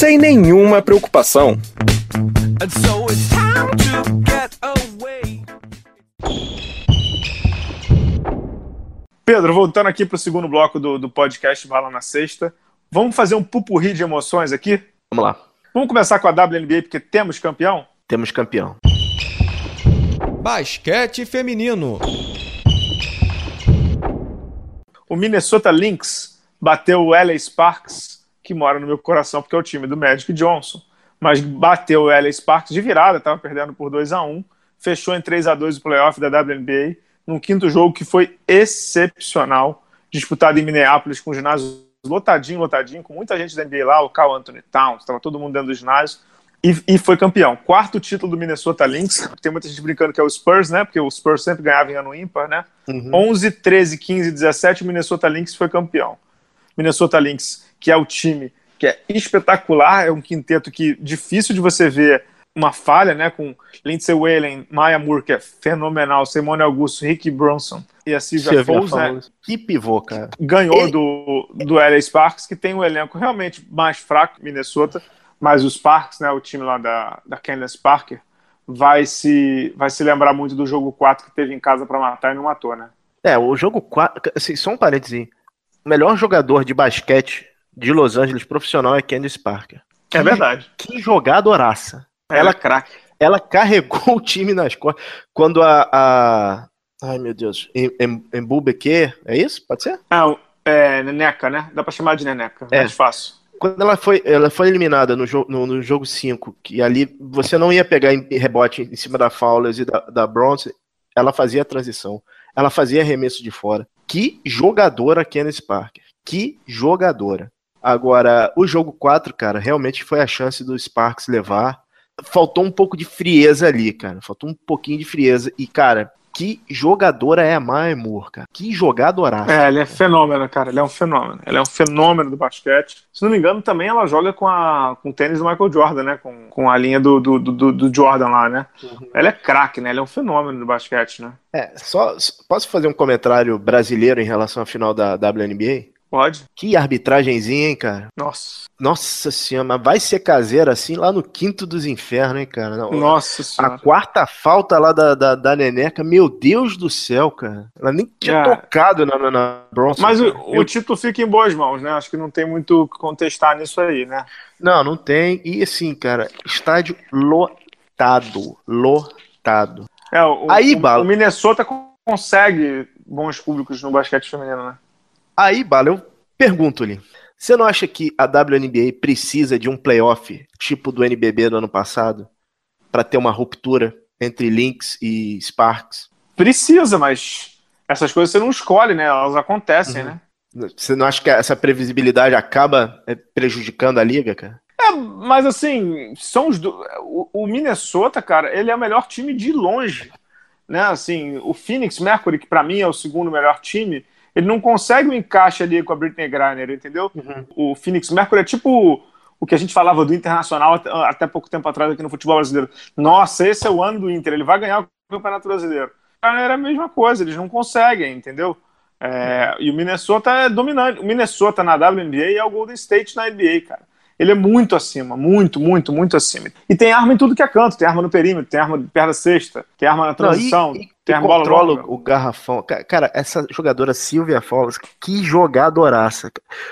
sem nenhuma preocupação. Pedro, voltando aqui para o segundo bloco do, do podcast Bala na Sexta, vamos fazer um pupurri de emoções aqui? Vamos lá. Vamos começar com a WNBA, porque temos campeão? Temos campeão. Basquete feminino. O Minnesota Lynx bateu o LA Sparks, que mora no meu coração, porque é o time do Magic Johnson. Mas bateu o LA Sparks de virada, estava perdendo por 2 a 1 fechou em 3 a 2 o playoff da WNBA, num quinto jogo que foi excepcional, disputado em Minneapolis com o ginásio lotadinho, lotadinho, com muita gente da NBA lá, o Carl Anthony Towns, estava todo mundo dentro do ginásio, e, e, foi campeão. Quarto título do Minnesota Lynx. Tem muita gente brincando que é o Spurs, né? Porque o Spurs sempre ganhava em ano ímpar, né? Uhum. 11, 13, 15, 17, o Minnesota Lynx foi campeão. Minnesota Lynx, que é o time que é espetacular, é um quinteto que difícil de você ver uma falha, né? Com Lindsay Whalen, Maya Moore, que é fenomenal, Simone Augusto, Ricky Bronson e a Silvia Foles, né? Que pivô, cara. Ganhou do, do LA Sparks, que tem um elenco realmente mais fraco, Minnesota, mas os Sparks, né? O time lá da, da Candace Parker, vai se, vai se lembrar muito do jogo 4 que teve em casa para matar e não matou, né? É, o jogo 4, assim, só um parênteses. O melhor jogador de basquete de Los Angeles profissional é Candice Parker. Que, é verdade. Que jogadoraça. Ela, ela craque. Ela carregou [laughs] o time nas costas. Quando a, a. Ai, meu Deus. Embubeque, é isso? Pode ser? Ah, é Neneca, né? Dá pra chamar de Neneca. É mais fácil. Quando ela foi, ela foi eliminada no, jo no, no jogo 5, que ali você não ia pegar em rebote em cima da Fowlers e da, da Bronze, ela fazia a transição. Ela fazia arremesso de fora. Que jogadora Kenneth Parker. Que jogadora. Agora, o jogo 4, cara, realmente foi a chance do Sparks levar faltou um pouco de frieza ali, cara. Faltou um pouquinho de frieza. E, cara, que jogadora é a Maya Moore, cara. Que jogadora. É, ele é fenômeno, cara. Ele é um fenômeno. Ele é um fenômeno do basquete. Se não me engano, também ela joga com, a, com o tênis do Michael Jordan, né? Com, com a linha do, do, do, do Jordan lá, né? Uhum. Ela é craque, né? Ela é um fenômeno do basquete, né? É, só. Posso fazer um comentário brasileiro em relação à final da WNBA? Pode. Que arbitragemzinha, hein, cara? Nossa. Nossa senhora, mas vai ser caseira assim lá no quinto dos infernos, hein, cara? Não, Nossa senhora. A quarta falta lá da, da, da Neneca, meu Deus do céu, cara. Ela nem tinha é. tocado na, na, na Bronson. Mas o, o, título fica em boas mãos, né? Acho que não tem muito o que contestar nisso aí, né? Não, não tem. E assim, cara, estádio lotado. Lotado. É, o, aí, o, o Minnesota consegue bons públicos no basquete feminino, né? Aí, Bala, eu pergunto-lhe: você não acha que a WNBA precisa de um playoff tipo do NBB do ano passado para ter uma ruptura entre Lynx e Sparks? Precisa, mas essas coisas você não escolhe, né? Elas acontecem, uhum. né? Você não acha que essa previsibilidade acaba é, prejudicando a liga, cara? É, mas assim, são os do... o, o Minnesota, cara, ele é o melhor time de longe. Né? Assim, o Phoenix Mercury, que para mim é o segundo melhor time, ele não consegue o um encaixe ali com a Britney Griner, entendeu? Uhum. O Phoenix Mercury é tipo o que a gente falava do Internacional até, pouco tempo atrás aqui no futebol brasileiro. Nossa, esse é o ano do Inter, ele vai ganhar o Campeonato Brasileiro. Era a mesma coisa, eles não conseguem, entendeu? É, e o Minnesota é dominante. O Minnesota na WNBA é o Golden State na NBA, cara. Ele é muito acima, muito, muito, muito acima. E tem arma em tudo que é canto. Tem arma no perímetro, tem arma perto da cesta, tem arma na transição, Não, e, controla bola o garrafão. Cara, essa jogadora Silvia Fowles, que jogadoraça.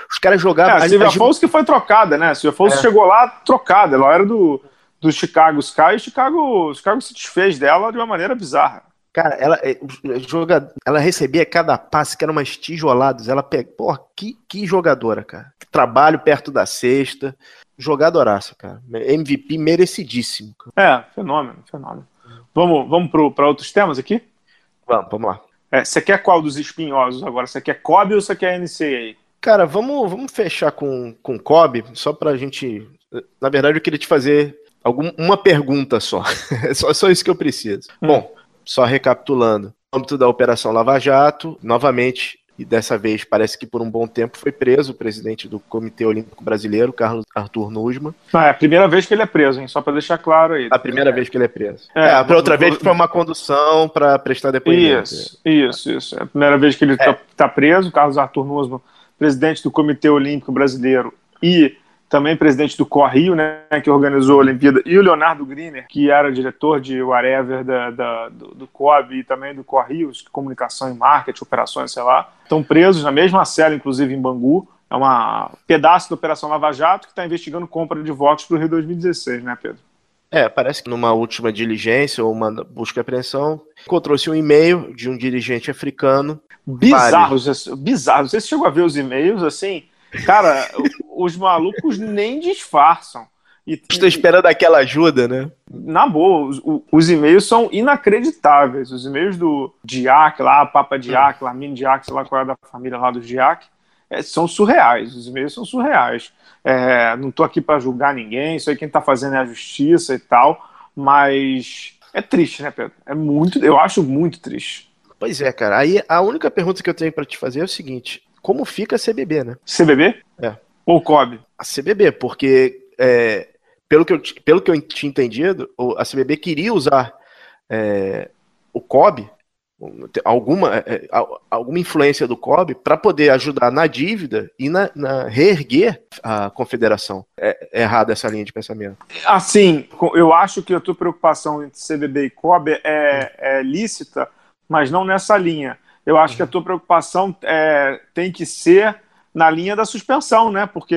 Os caras jogavam... É, a Silvia Fowles que foi trocada, né? A Silvia Fowles é. chegou lá trocada. Ela era do, do Chicago Sky e Chicago, Chicago se desfez dela de uma maneira bizarra. Cara, ela, é, joga, ela recebia cada passe que eram umas tijoladas. Ela pega. Porra, que, que jogadora, cara. Trabalho perto da cesta. Jogadoraça, cara. MVP merecidíssimo. Cara. É, fenômeno, fenômeno. Vamos, vamos para outros temas aqui? Vamos, vamos lá. É, você quer qual dos espinhosos agora? Você quer Kobe ou você quer NCAA? Cara, vamos, vamos fechar com, com Kobe, só pra gente. Na verdade, eu queria te fazer algum, uma pergunta só. [laughs] só. Só isso que eu preciso. Hum. Bom, só recapitulando. No âmbito da Operação Lava Jato, novamente, e dessa vez parece que por um bom tempo foi preso o presidente do Comitê Olímpico Brasileiro, Carlos Arthur Nusma. Ah, é a primeira vez que ele é preso, hein? Só para deixar claro aí. A primeira é. vez que ele é preso. É, é a outra vez foi uma condução para prestar depoimento. Isso, isso, isso. É a primeira vez que ele está é. tá preso, Carlos Arthur Nusma, presidente do Comitê Olímpico Brasileiro e também presidente do Correio, né, que organizou a Olimpíada, e o Leonardo Griner, que era diretor de whatever da, da do, do COB e também do Correio, comunicação e marketing, operações, sei lá, estão presos na mesma cela, inclusive em Bangu. É um pedaço da Operação Lava Jato que está investigando compra de votos para o Rio 2016, né, Pedro? É, parece que numa última diligência ou uma busca e apreensão, encontrou-se um e-mail de um dirigente africano. Bizarros, bizarros. Você chegou a ver os e-mails, assim, Cara, [laughs] os malucos nem disfarçam. E, Estou esperando aquela ajuda, né? Na boa, os, os e-mails são inacreditáveis. Os e-mails do Diac lá, Papa Diac, Lamine Diac, sei lá qual é da família lá do Diac, é, são surreais. Os e-mails são surreais. É, não estou aqui para julgar ninguém, isso aí quem está fazendo é a justiça e tal, mas é triste, né, Pedro? É muito, eu acho muito triste. Pois é, cara. Aí a única pergunta que eu tenho para te fazer é o seguinte: como fica a CBB, né? CBB? É. Ou COB? A CBB, porque é, pelo, que eu, pelo que eu tinha entendido, a CBB queria usar é, o COB, alguma, é, é alguma influência do COB, para poder ajudar na dívida e na, na reerguer a confederação. É, é errada essa linha de pensamento. Assim, eu acho que a tua preocupação entre CBB e COB é, é lícita, mas não nessa linha eu acho que a tua preocupação é, tem que ser na linha da suspensão, né? Porque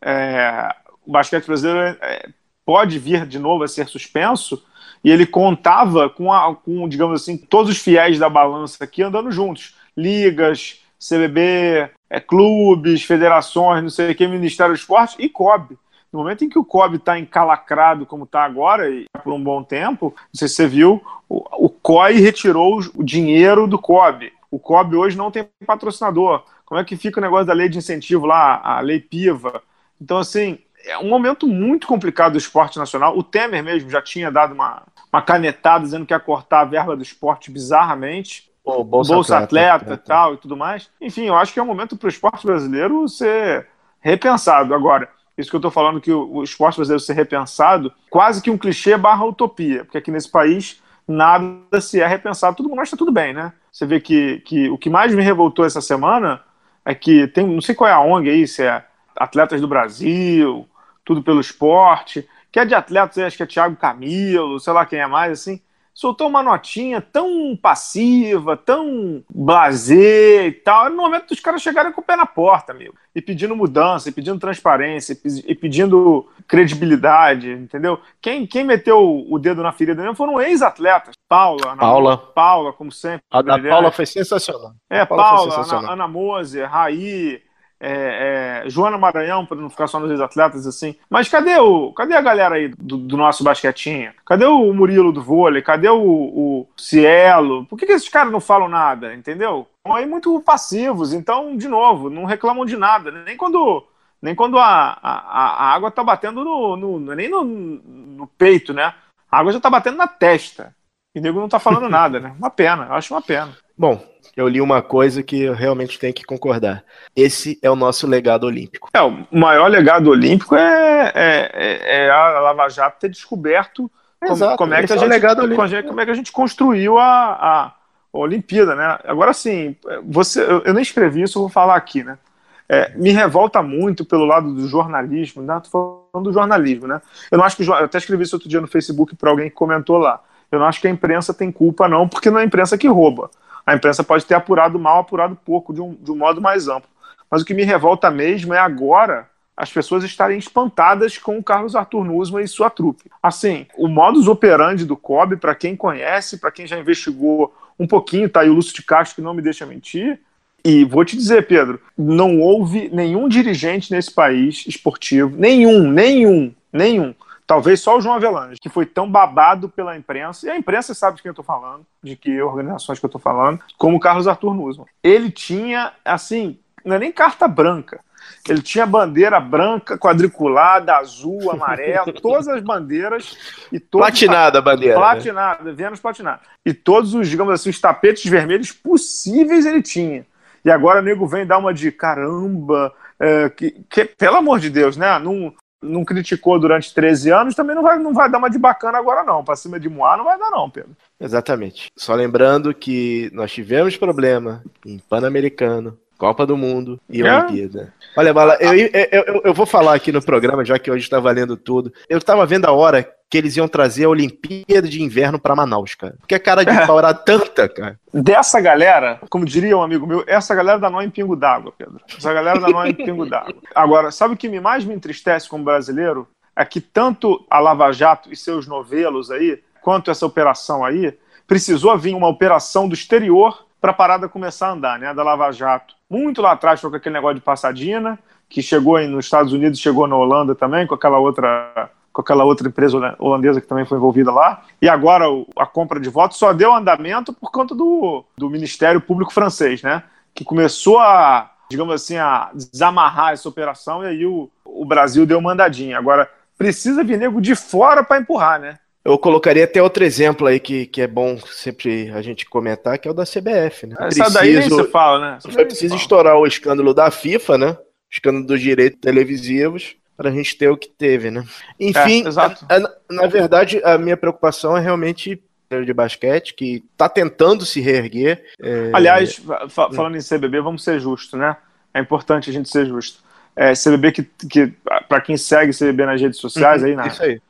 é, o basquete brasileiro é, pode vir de novo a ser suspenso e ele contava com, a, com, digamos assim, todos os fiéis da balança aqui andando juntos. Ligas, CBB, é, clubes, federações, não sei o que, Ministério do Esporte e COB. No momento em que o COB está encalacrado como está agora, e por um bom tempo, não sei se você viu, o, o COI retirou o dinheiro do COB. O COB hoje não tem patrocinador. Como é que fica o negócio da lei de incentivo lá, a lei PIVA? Então, assim, é um momento muito complicado do esporte nacional. O Temer mesmo já tinha dado uma, uma canetada dizendo que ia cortar a verba do esporte bizarramente. O Bolsa, Bolsa Atleta, atleta, e tal e tudo mais. Enfim, eu acho que é um momento para o esporte brasileiro ser repensado. Agora, isso que eu estou falando que o, o esporte brasileiro ser repensado, quase que um clichê barra utopia, porque aqui nesse país nada se é repensado, todo mundo acha tudo bem, né? Você vê que, que o que mais me revoltou essa semana é que tem, não sei qual é a ONG aí, se é Atletas do Brasil, tudo pelo esporte, que é de atletas, acho que é Thiago Camilo, sei lá quem é mais, assim, soltou uma notinha tão passiva, tão blazer e tal. No momento dos caras chegarem com o pé na porta, amigo. E pedindo mudança, e pedindo transparência, e pedindo credibilidade, entendeu? Quem, quem meteu o dedo na ferida mesmo foram ex-atletas. Paula, Ana Paula. Paula, como sempre. A da Paula foi sensacional. É, Paula, Paula. Ana, Ana Moser, Raí, é, é, Joana Maranhão, para não ficar só nos ex-atletas assim. Mas cadê o, cadê a galera aí do, do, nosso basquetinho? Cadê o Murilo do vôlei? Cadê o, o Cielo? Por que, que esses caras não falam nada, entendeu? Estão aí muito passivos, então, de novo, não reclamam de nada. Nem quando Nem quando a, a, a água tá batendo no, no, nem no, no, peito, né? A água já tá batendo na testa. E o nego não tá falando nada, né? Uma pena, eu acho uma pena. Bom, eu li uma coisa que eu realmente tenho que concordar. Esse é o nosso legado olímpico. É, o maior legado olímpico é, é, é, é a Lava Jato ter descoberto como, como, é que a é gente, como é que a gente construiu a, a, a Olimpíada, né? Agora sim, você, eu, eu nem escrevi isso, eu vou falar aqui, né? É, me revolta muito pelo lado do jornalismo, né? Tô falando do jornalismo, né? Eu não acho que eu até escrevi isso outro dia no Facebook para alguém que comentou lá. Eu não acho que a imprensa tem culpa, não, porque não é a imprensa que rouba. A imprensa pode ter apurado mal, apurado pouco, de um, de um modo mais amplo. Mas o que me revolta mesmo é agora as pessoas estarem espantadas com o Carlos Arthur Nusma e sua trupe. Assim, o modus operandi do COB, para quem conhece, para quem já investigou um pouquinho, tá aí o Lúcio de Castro que não me deixa mentir, e vou te dizer, Pedro, não houve nenhum dirigente nesse país esportivo, nenhum, nenhum, nenhum. Talvez só o João Avelange, que foi tão babado pela imprensa, e a imprensa sabe de quem eu estou falando, de que organizações que eu estou falando, como o Carlos Arthur Nussmann. Ele tinha, assim, não é nem carta branca, ele tinha bandeira branca, quadriculada, azul, [laughs] amarelo, todas as bandeiras e todos platinada a bandeira. Né? Platinada, né? Vênus platinada. E todos os, digamos assim, os tapetes vermelhos possíveis ele tinha. E agora o nego vem dar uma de caramba, é, que, que, pelo amor de Deus, né? Não, não criticou durante 13 anos, também não vai, não vai dar uma de bacana agora, não. Pra cima de Moá não vai dar, não, Pedro. Exatamente. Só lembrando que nós tivemos problema em Pan-Americano, Copa do Mundo e é. Olimpíada. Olha, Bala, eu, eu, eu, eu, vou falar aqui no programa, já que hoje está valendo tudo. Eu estava vendo a hora que eles iam trazer a Olimpíada de Inverno para Manaus, cara. Porque a cara de é. pau era tanta, cara. Dessa galera, como diria um amigo meu, essa galera dá nó em pingo d'água, Pedro. Essa galera dá nó em pingo d'água. Agora, sabe o que mais me entristece como brasileiro? É que tanto a Lava Jato e seus novelos aí, quanto essa operação aí, precisou vir uma operação do exterior para a parada começar a andar, né? Da Lava Jato. Muito lá atrás foi com aquele negócio de Passadina, que chegou aí nos Estados Unidos, chegou na Holanda também, com aquela outra com aquela outra empresa holandesa que também foi envolvida lá. E agora a compra de votos só deu andamento por conta do, do Ministério Público francês, né? Que começou a, digamos assim, a desamarrar essa operação e aí o, o Brasil deu mandadinha. Agora, precisa vir nego de fora para empurrar, né? Eu colocaria até outro exemplo aí que, que é bom sempre a gente comentar, que é o da CBF, né? Essa preciso, daí nem se fala, né? Foi preciso estourar o escândalo da FIFA, né? O escândalo dos direitos televisivos, para a gente ter o que teve, né? Enfim, é, na, na verdade, a minha preocupação é realmente de basquete que está tentando se reerguer. É... Aliás, fa falando em CBB, vamos ser justos, né? É importante a gente ser justo. É, CBB que, que para quem segue CBB nas redes sociais, uhum, aí, na, isso aí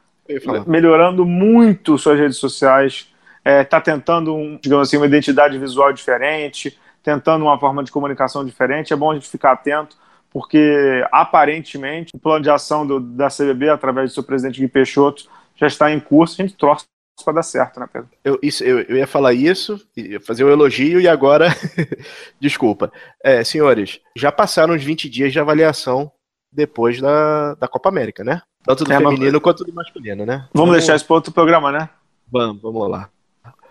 melhorando muito suas redes sociais, está é, tá tentando, um, digamos assim, uma identidade visual diferente, tentando uma forma de comunicação diferente. É bom a gente ficar atento, porque aparentemente o plano de ação do, da CBB, através do seu presidente Gui Peixoto, já está em curso. A gente torce para dar certo, né, Pedro? Eu, isso, eu, eu ia falar isso, ia fazer um elogio e agora, [laughs] desculpa. É, senhores, já passaram os 20 dias de avaliação depois da, da Copa América, né? Tanto do é, feminino mas... quanto do masculino, né? Vamos, vamos deixar isso para outro programa, né? Vamos, vamos lá.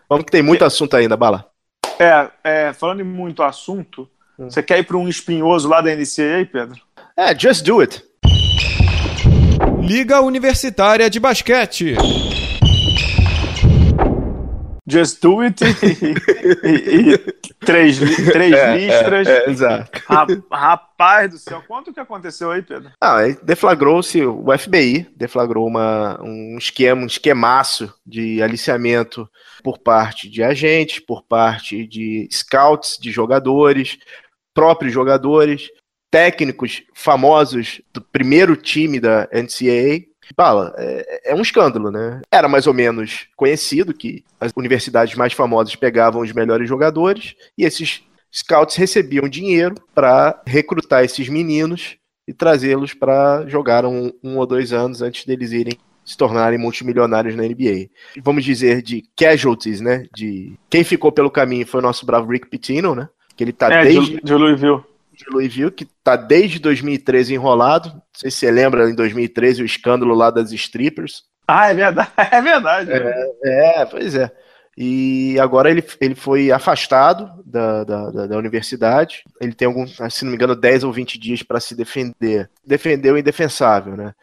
Vamos que tem muito assunto ainda, Bala. É, é falando em muito assunto, hum. você quer ir para um espinhoso lá da NCAA, Pedro? É, just do it. Liga Universitária de Basquete. Just Do It e, e, e três, três é, listras. É, é, exato. Rapaz do céu, quanto que aconteceu aí, Pedro? Ah, deflagrou-se, o FBI deflagrou uma, um esquema, um esquemaço de aliciamento por parte de agentes, por parte de scouts, de jogadores, próprios jogadores, técnicos famosos do primeiro time da NCAA, Bala, é, é, um escândalo, né? Era mais ou menos conhecido que as universidades mais famosas pegavam os melhores jogadores e esses scouts recebiam dinheiro para recrutar esses meninos e trazê-los para jogar um, um, ou dois anos antes deles irem se tornarem multimilionários na NBA. Vamos dizer de casualties, né? De quem ficou pelo caminho foi o nosso bravo Rick Pitino, né? Que ele tá é, desde de Louisville de Louisville, que está desde 2013 enrolado. Não sei se você lembra em 2013 o escândalo lá das strippers. Ah, é verdade. [laughs] É verdade. É, é pois é. E agora ele, ele foi afastado da, da, da, da universidade. Ele tem algum, se não me engano, 10 ou 20 dias para se defender. Defendeu o indefensável, né?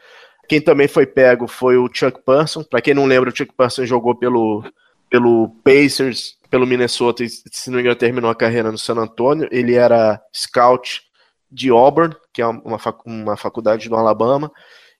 Quem também foi pego foi o Chuck Person. Para quem não lembra, o Chuck Person jogou pelo, pelo Pacers, pelo Minnesota, e se não me engano, terminou a carreira no San Antonio. Ele era scout de Auburn, que é uma, fac uma faculdade no Alabama,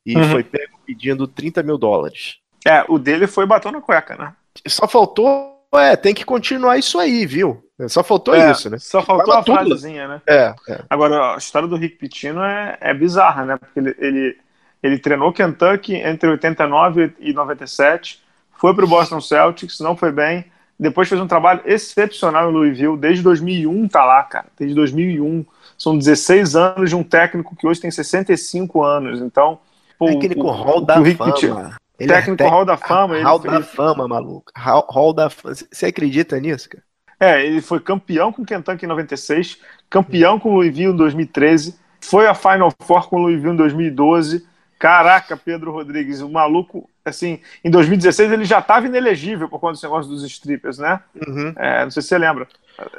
e uhum. foi pego pedindo 30 mil dólares. É, o dele foi batom na cueca, né? Só faltou, é, tem que continuar isso aí, viu? Só faltou é, isso, né? Só faltou a frasezinha, né? É, é, Agora, a história do Rick Pitino é, é bizarra, né? Porque ele, ele, ele treinou Kentucky entre 89 e 97, foi pro Boston Celtics, não foi bem, depois fez um trabalho excepcional em Louisville, desde 2001 tá lá, cara, desde 2001 são 16 anos de um técnico que hoje tem 65 anos. Então, pô, técnico o, Hall da Fama. Ele técnico é Hall da Fama. Hall da ele... Fama, maluco. Hall, Hall da Fama. Você acredita nisso, cara? É, ele foi campeão com Kentucky em 96, campeão com o Louisville em 2013, foi a Final Four com o Louisville em 2012. Caraca, Pedro Rodrigues, o maluco, assim, em 2016 ele já estava inelegível por conta desse negócio dos strippers, né? Uhum. É, não sei se você lembra.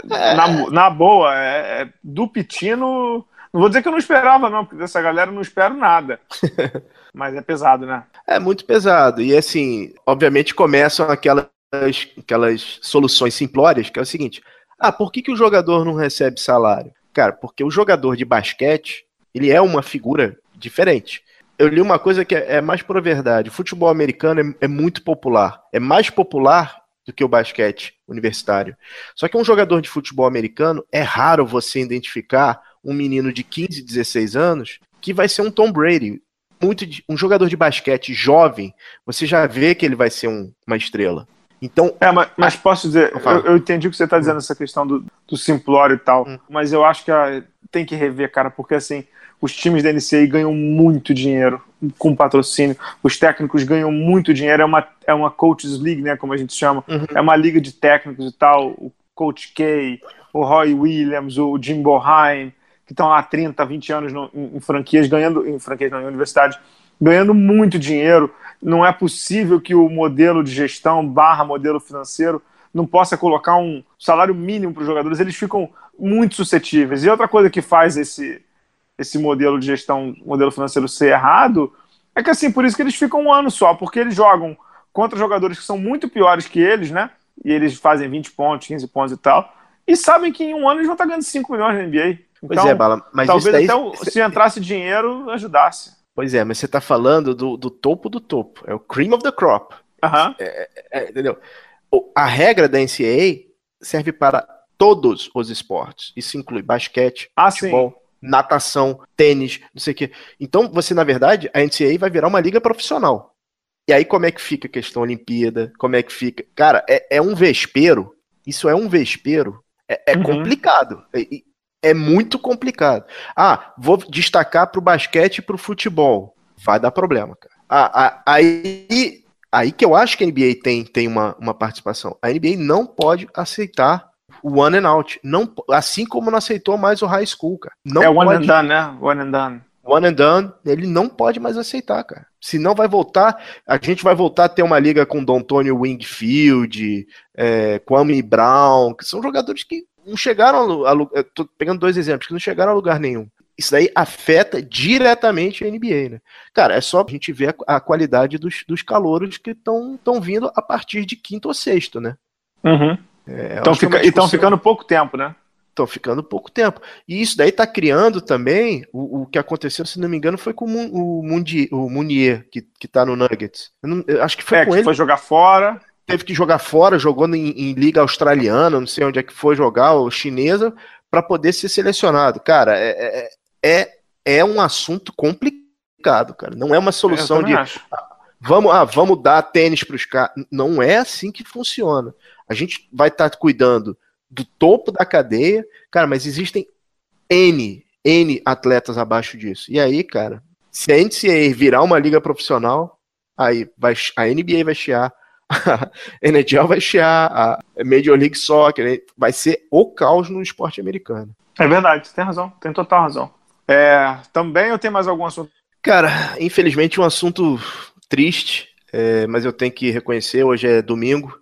É... Na, na boa, é, é, do Pitino. Não vou dizer que eu não esperava, não, porque dessa galera eu não espero nada. [laughs] Mas é pesado, né? É muito pesado. E assim, obviamente começam aquelas, aquelas soluções simplórias, que é o seguinte: ah, por que, que o jogador não recebe salário? Cara, porque o jogador de basquete, ele é uma figura diferente. Eu li uma coisa que é, é mais por verdade. O futebol americano é, é muito popular. É mais popular do que o basquete universitário. Só que um jogador de futebol americano é raro você identificar um menino de 15, 16 anos que vai ser um Tom Brady. Muito de, um jogador de basquete jovem, você já vê que ele vai ser um, uma estrela. Então, é, mas, mas posso dizer, eu, eu, entendi o que você está dizendo, essa questão do, do simplório e tal, hum. mas eu acho que a, tem que rever, cara, porque assim, os times da NCAA ganham muito dinheiro com patrocínio, os técnicos ganham muito dinheiro, é uma, é uma coaches league, né, como a gente chama, uhum. é uma liga de técnicos e tal, o Coach K, o Roy Williams, o Jim Boheim, que estão há 30, 20 anos no, em, em, franquias, ganhando, em franquias não, em universidade, ganhando muito dinheiro, não é possível que o modelo de gestão barra modelo financeiro não possa colocar um salário mínimo para os jogadores, eles ficam muito suscetíveis. E outra coisa que faz esse, esse modelo de gestão, modelo financeiro ser errado, é que assim, por isso que eles ficam um ano só, porque eles jogam contra jogadores que são muito piores que eles, né? E eles fazem 20 pontos, 15 pontos e tal, e sabem que em um ano eles vão estar ganhando 5 milhões na NBA. Então, pois é, Bala, mas talvez daí, até se entrasse dinheiro, ajudasse. Pois é, mas você está falando do, do, topo do topo, é o cream of the crop. Uhum. É, é, entendeu? A regra da NCAA serve para todos os esportes. Isso inclui basquete, ah, futebol, sim natação, tênis, não sei o quê. Então, você, na verdade, a NCAA vai virar uma liga profissional. E aí, como é que fica a questão Olimpíada? Como é que fica? Cara, é, é um vespeiro. Isso é um vespeiro. É, é uhum. complicado. É, é, muito complicado. Ah, vou destacar para o basquete e para o futebol. Vai dar problema, cara. Ah, ah, aí, aí que eu acho que a NBA tem, tem uma, uma participação. A NBA não pode aceitar o one and out. Não, assim como não aceitou mais o high school, cara. Não é one pode... and done, né? One and done. One and done, ele não pode mais aceitar, cara. Se não vai voltar, a gente vai voltar a ter uma liga com D'Antoni Wingfield, é, Kwame Brown, que são jogadores que não chegaram a, a, tô pegando dois exemplos, que não chegaram a lugar nenhum. Isso daí afeta diretamente a NBA, né? Cara, é só a gente ver a, a qualidade dos, dos calouros que estão vindo a partir de quinto ou sexto, né? Uhum. É, então fica, estão ficando pouco tempo, né? Estão ficando pouco tempo. E isso daí está criando também o, o, que aconteceu, se não me engano, foi com o, Mundi, o Munier, que, que tá no Nuggets. Eu, não, eu acho que foi é, com que ele. Foi jogar fora. Teve que jogar fora, jogou em, em liga australiana, não sei onde é que foi jogar, ou chinesa, para poder ser selecionado. Cara, é, é, é, é um assunto complicado, cara. Não é uma solução de. Ah, vamos, ah, vamos dar tênis para os caras. Não é assim que funciona. A gente vai estar tá cuidando do topo da cadeia, cara, mas existem N, N atletas abaixo disso. E aí, cara, se a NCAA virar uma liga profissional, aí vai, a NBA vai chiar, a [laughs] NHL vai chiar, a Major League Soccer, vai ser o caos no esporte americano. É verdade, tem razão, tem total razão. É, também eu tenho mais algum assunto? Cara, infelizmente um assunto triste, é, mas eu tenho que reconhecer, hoje é domingo,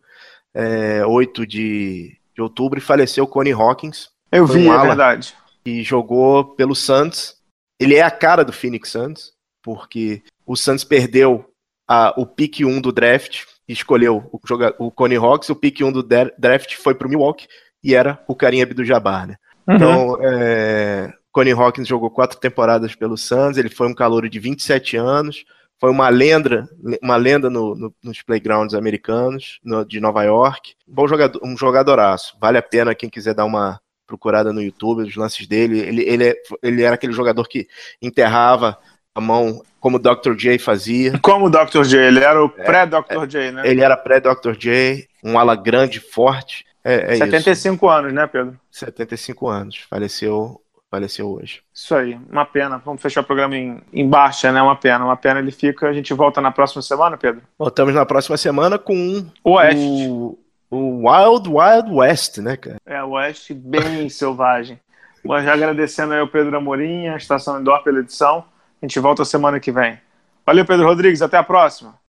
é, 8 de, de outubro e faleceu Connie Hawkins. Eu vi, um é verdade. que jogou pelo Suns. Ele é a cara do Phoenix Suns, porque o Suns perdeu a- o pick 1 do draft e escolheu o, joga- o Connie Hawks, o pick 1 do draft foi pro Milwaukee e era o Karim Abdul-Jabbar, né? Uhum. Então, é, Connie Hawkins jogou quatro temporadas pelo Suns, ele foi um calouro de 27 anos, foi uma lenda, uma lenda no- no- nos playgrounds americanos no- de Nova York. Bom jogador, um jogadoraço. Vale a pena quem quiser dar uma procurada no YouTube, os lances dele. Ele, ele, é- ele era aquele jogador que enterrava a mão como o Dr. J fazia. [laughs] Como o Dr. J, ele era o pré-Dr. J, né? Ele era pré-Dr. J, um ala grande, forte. É, é isso. 75 anos, né, Pedro? 75 anos. Faleceu, faleceu hoje. Isso aí, uma pena. Vamos fechar o programa em, em baixa, né? Uma pena, uma pena. Ele fica. A gente volta na próxima semana, Pedro? Voltamos na próxima semana com O Oeste. o, o Wild Wild West, né, cara? É, o Oeste bem [laughs] selvagem. Mas já agradecendo aí ao Pedro Amorim, a Estação Indoor pela edição. A gente volta semana que vem. Valeu, Pedro Rodrigues. Até a próxima.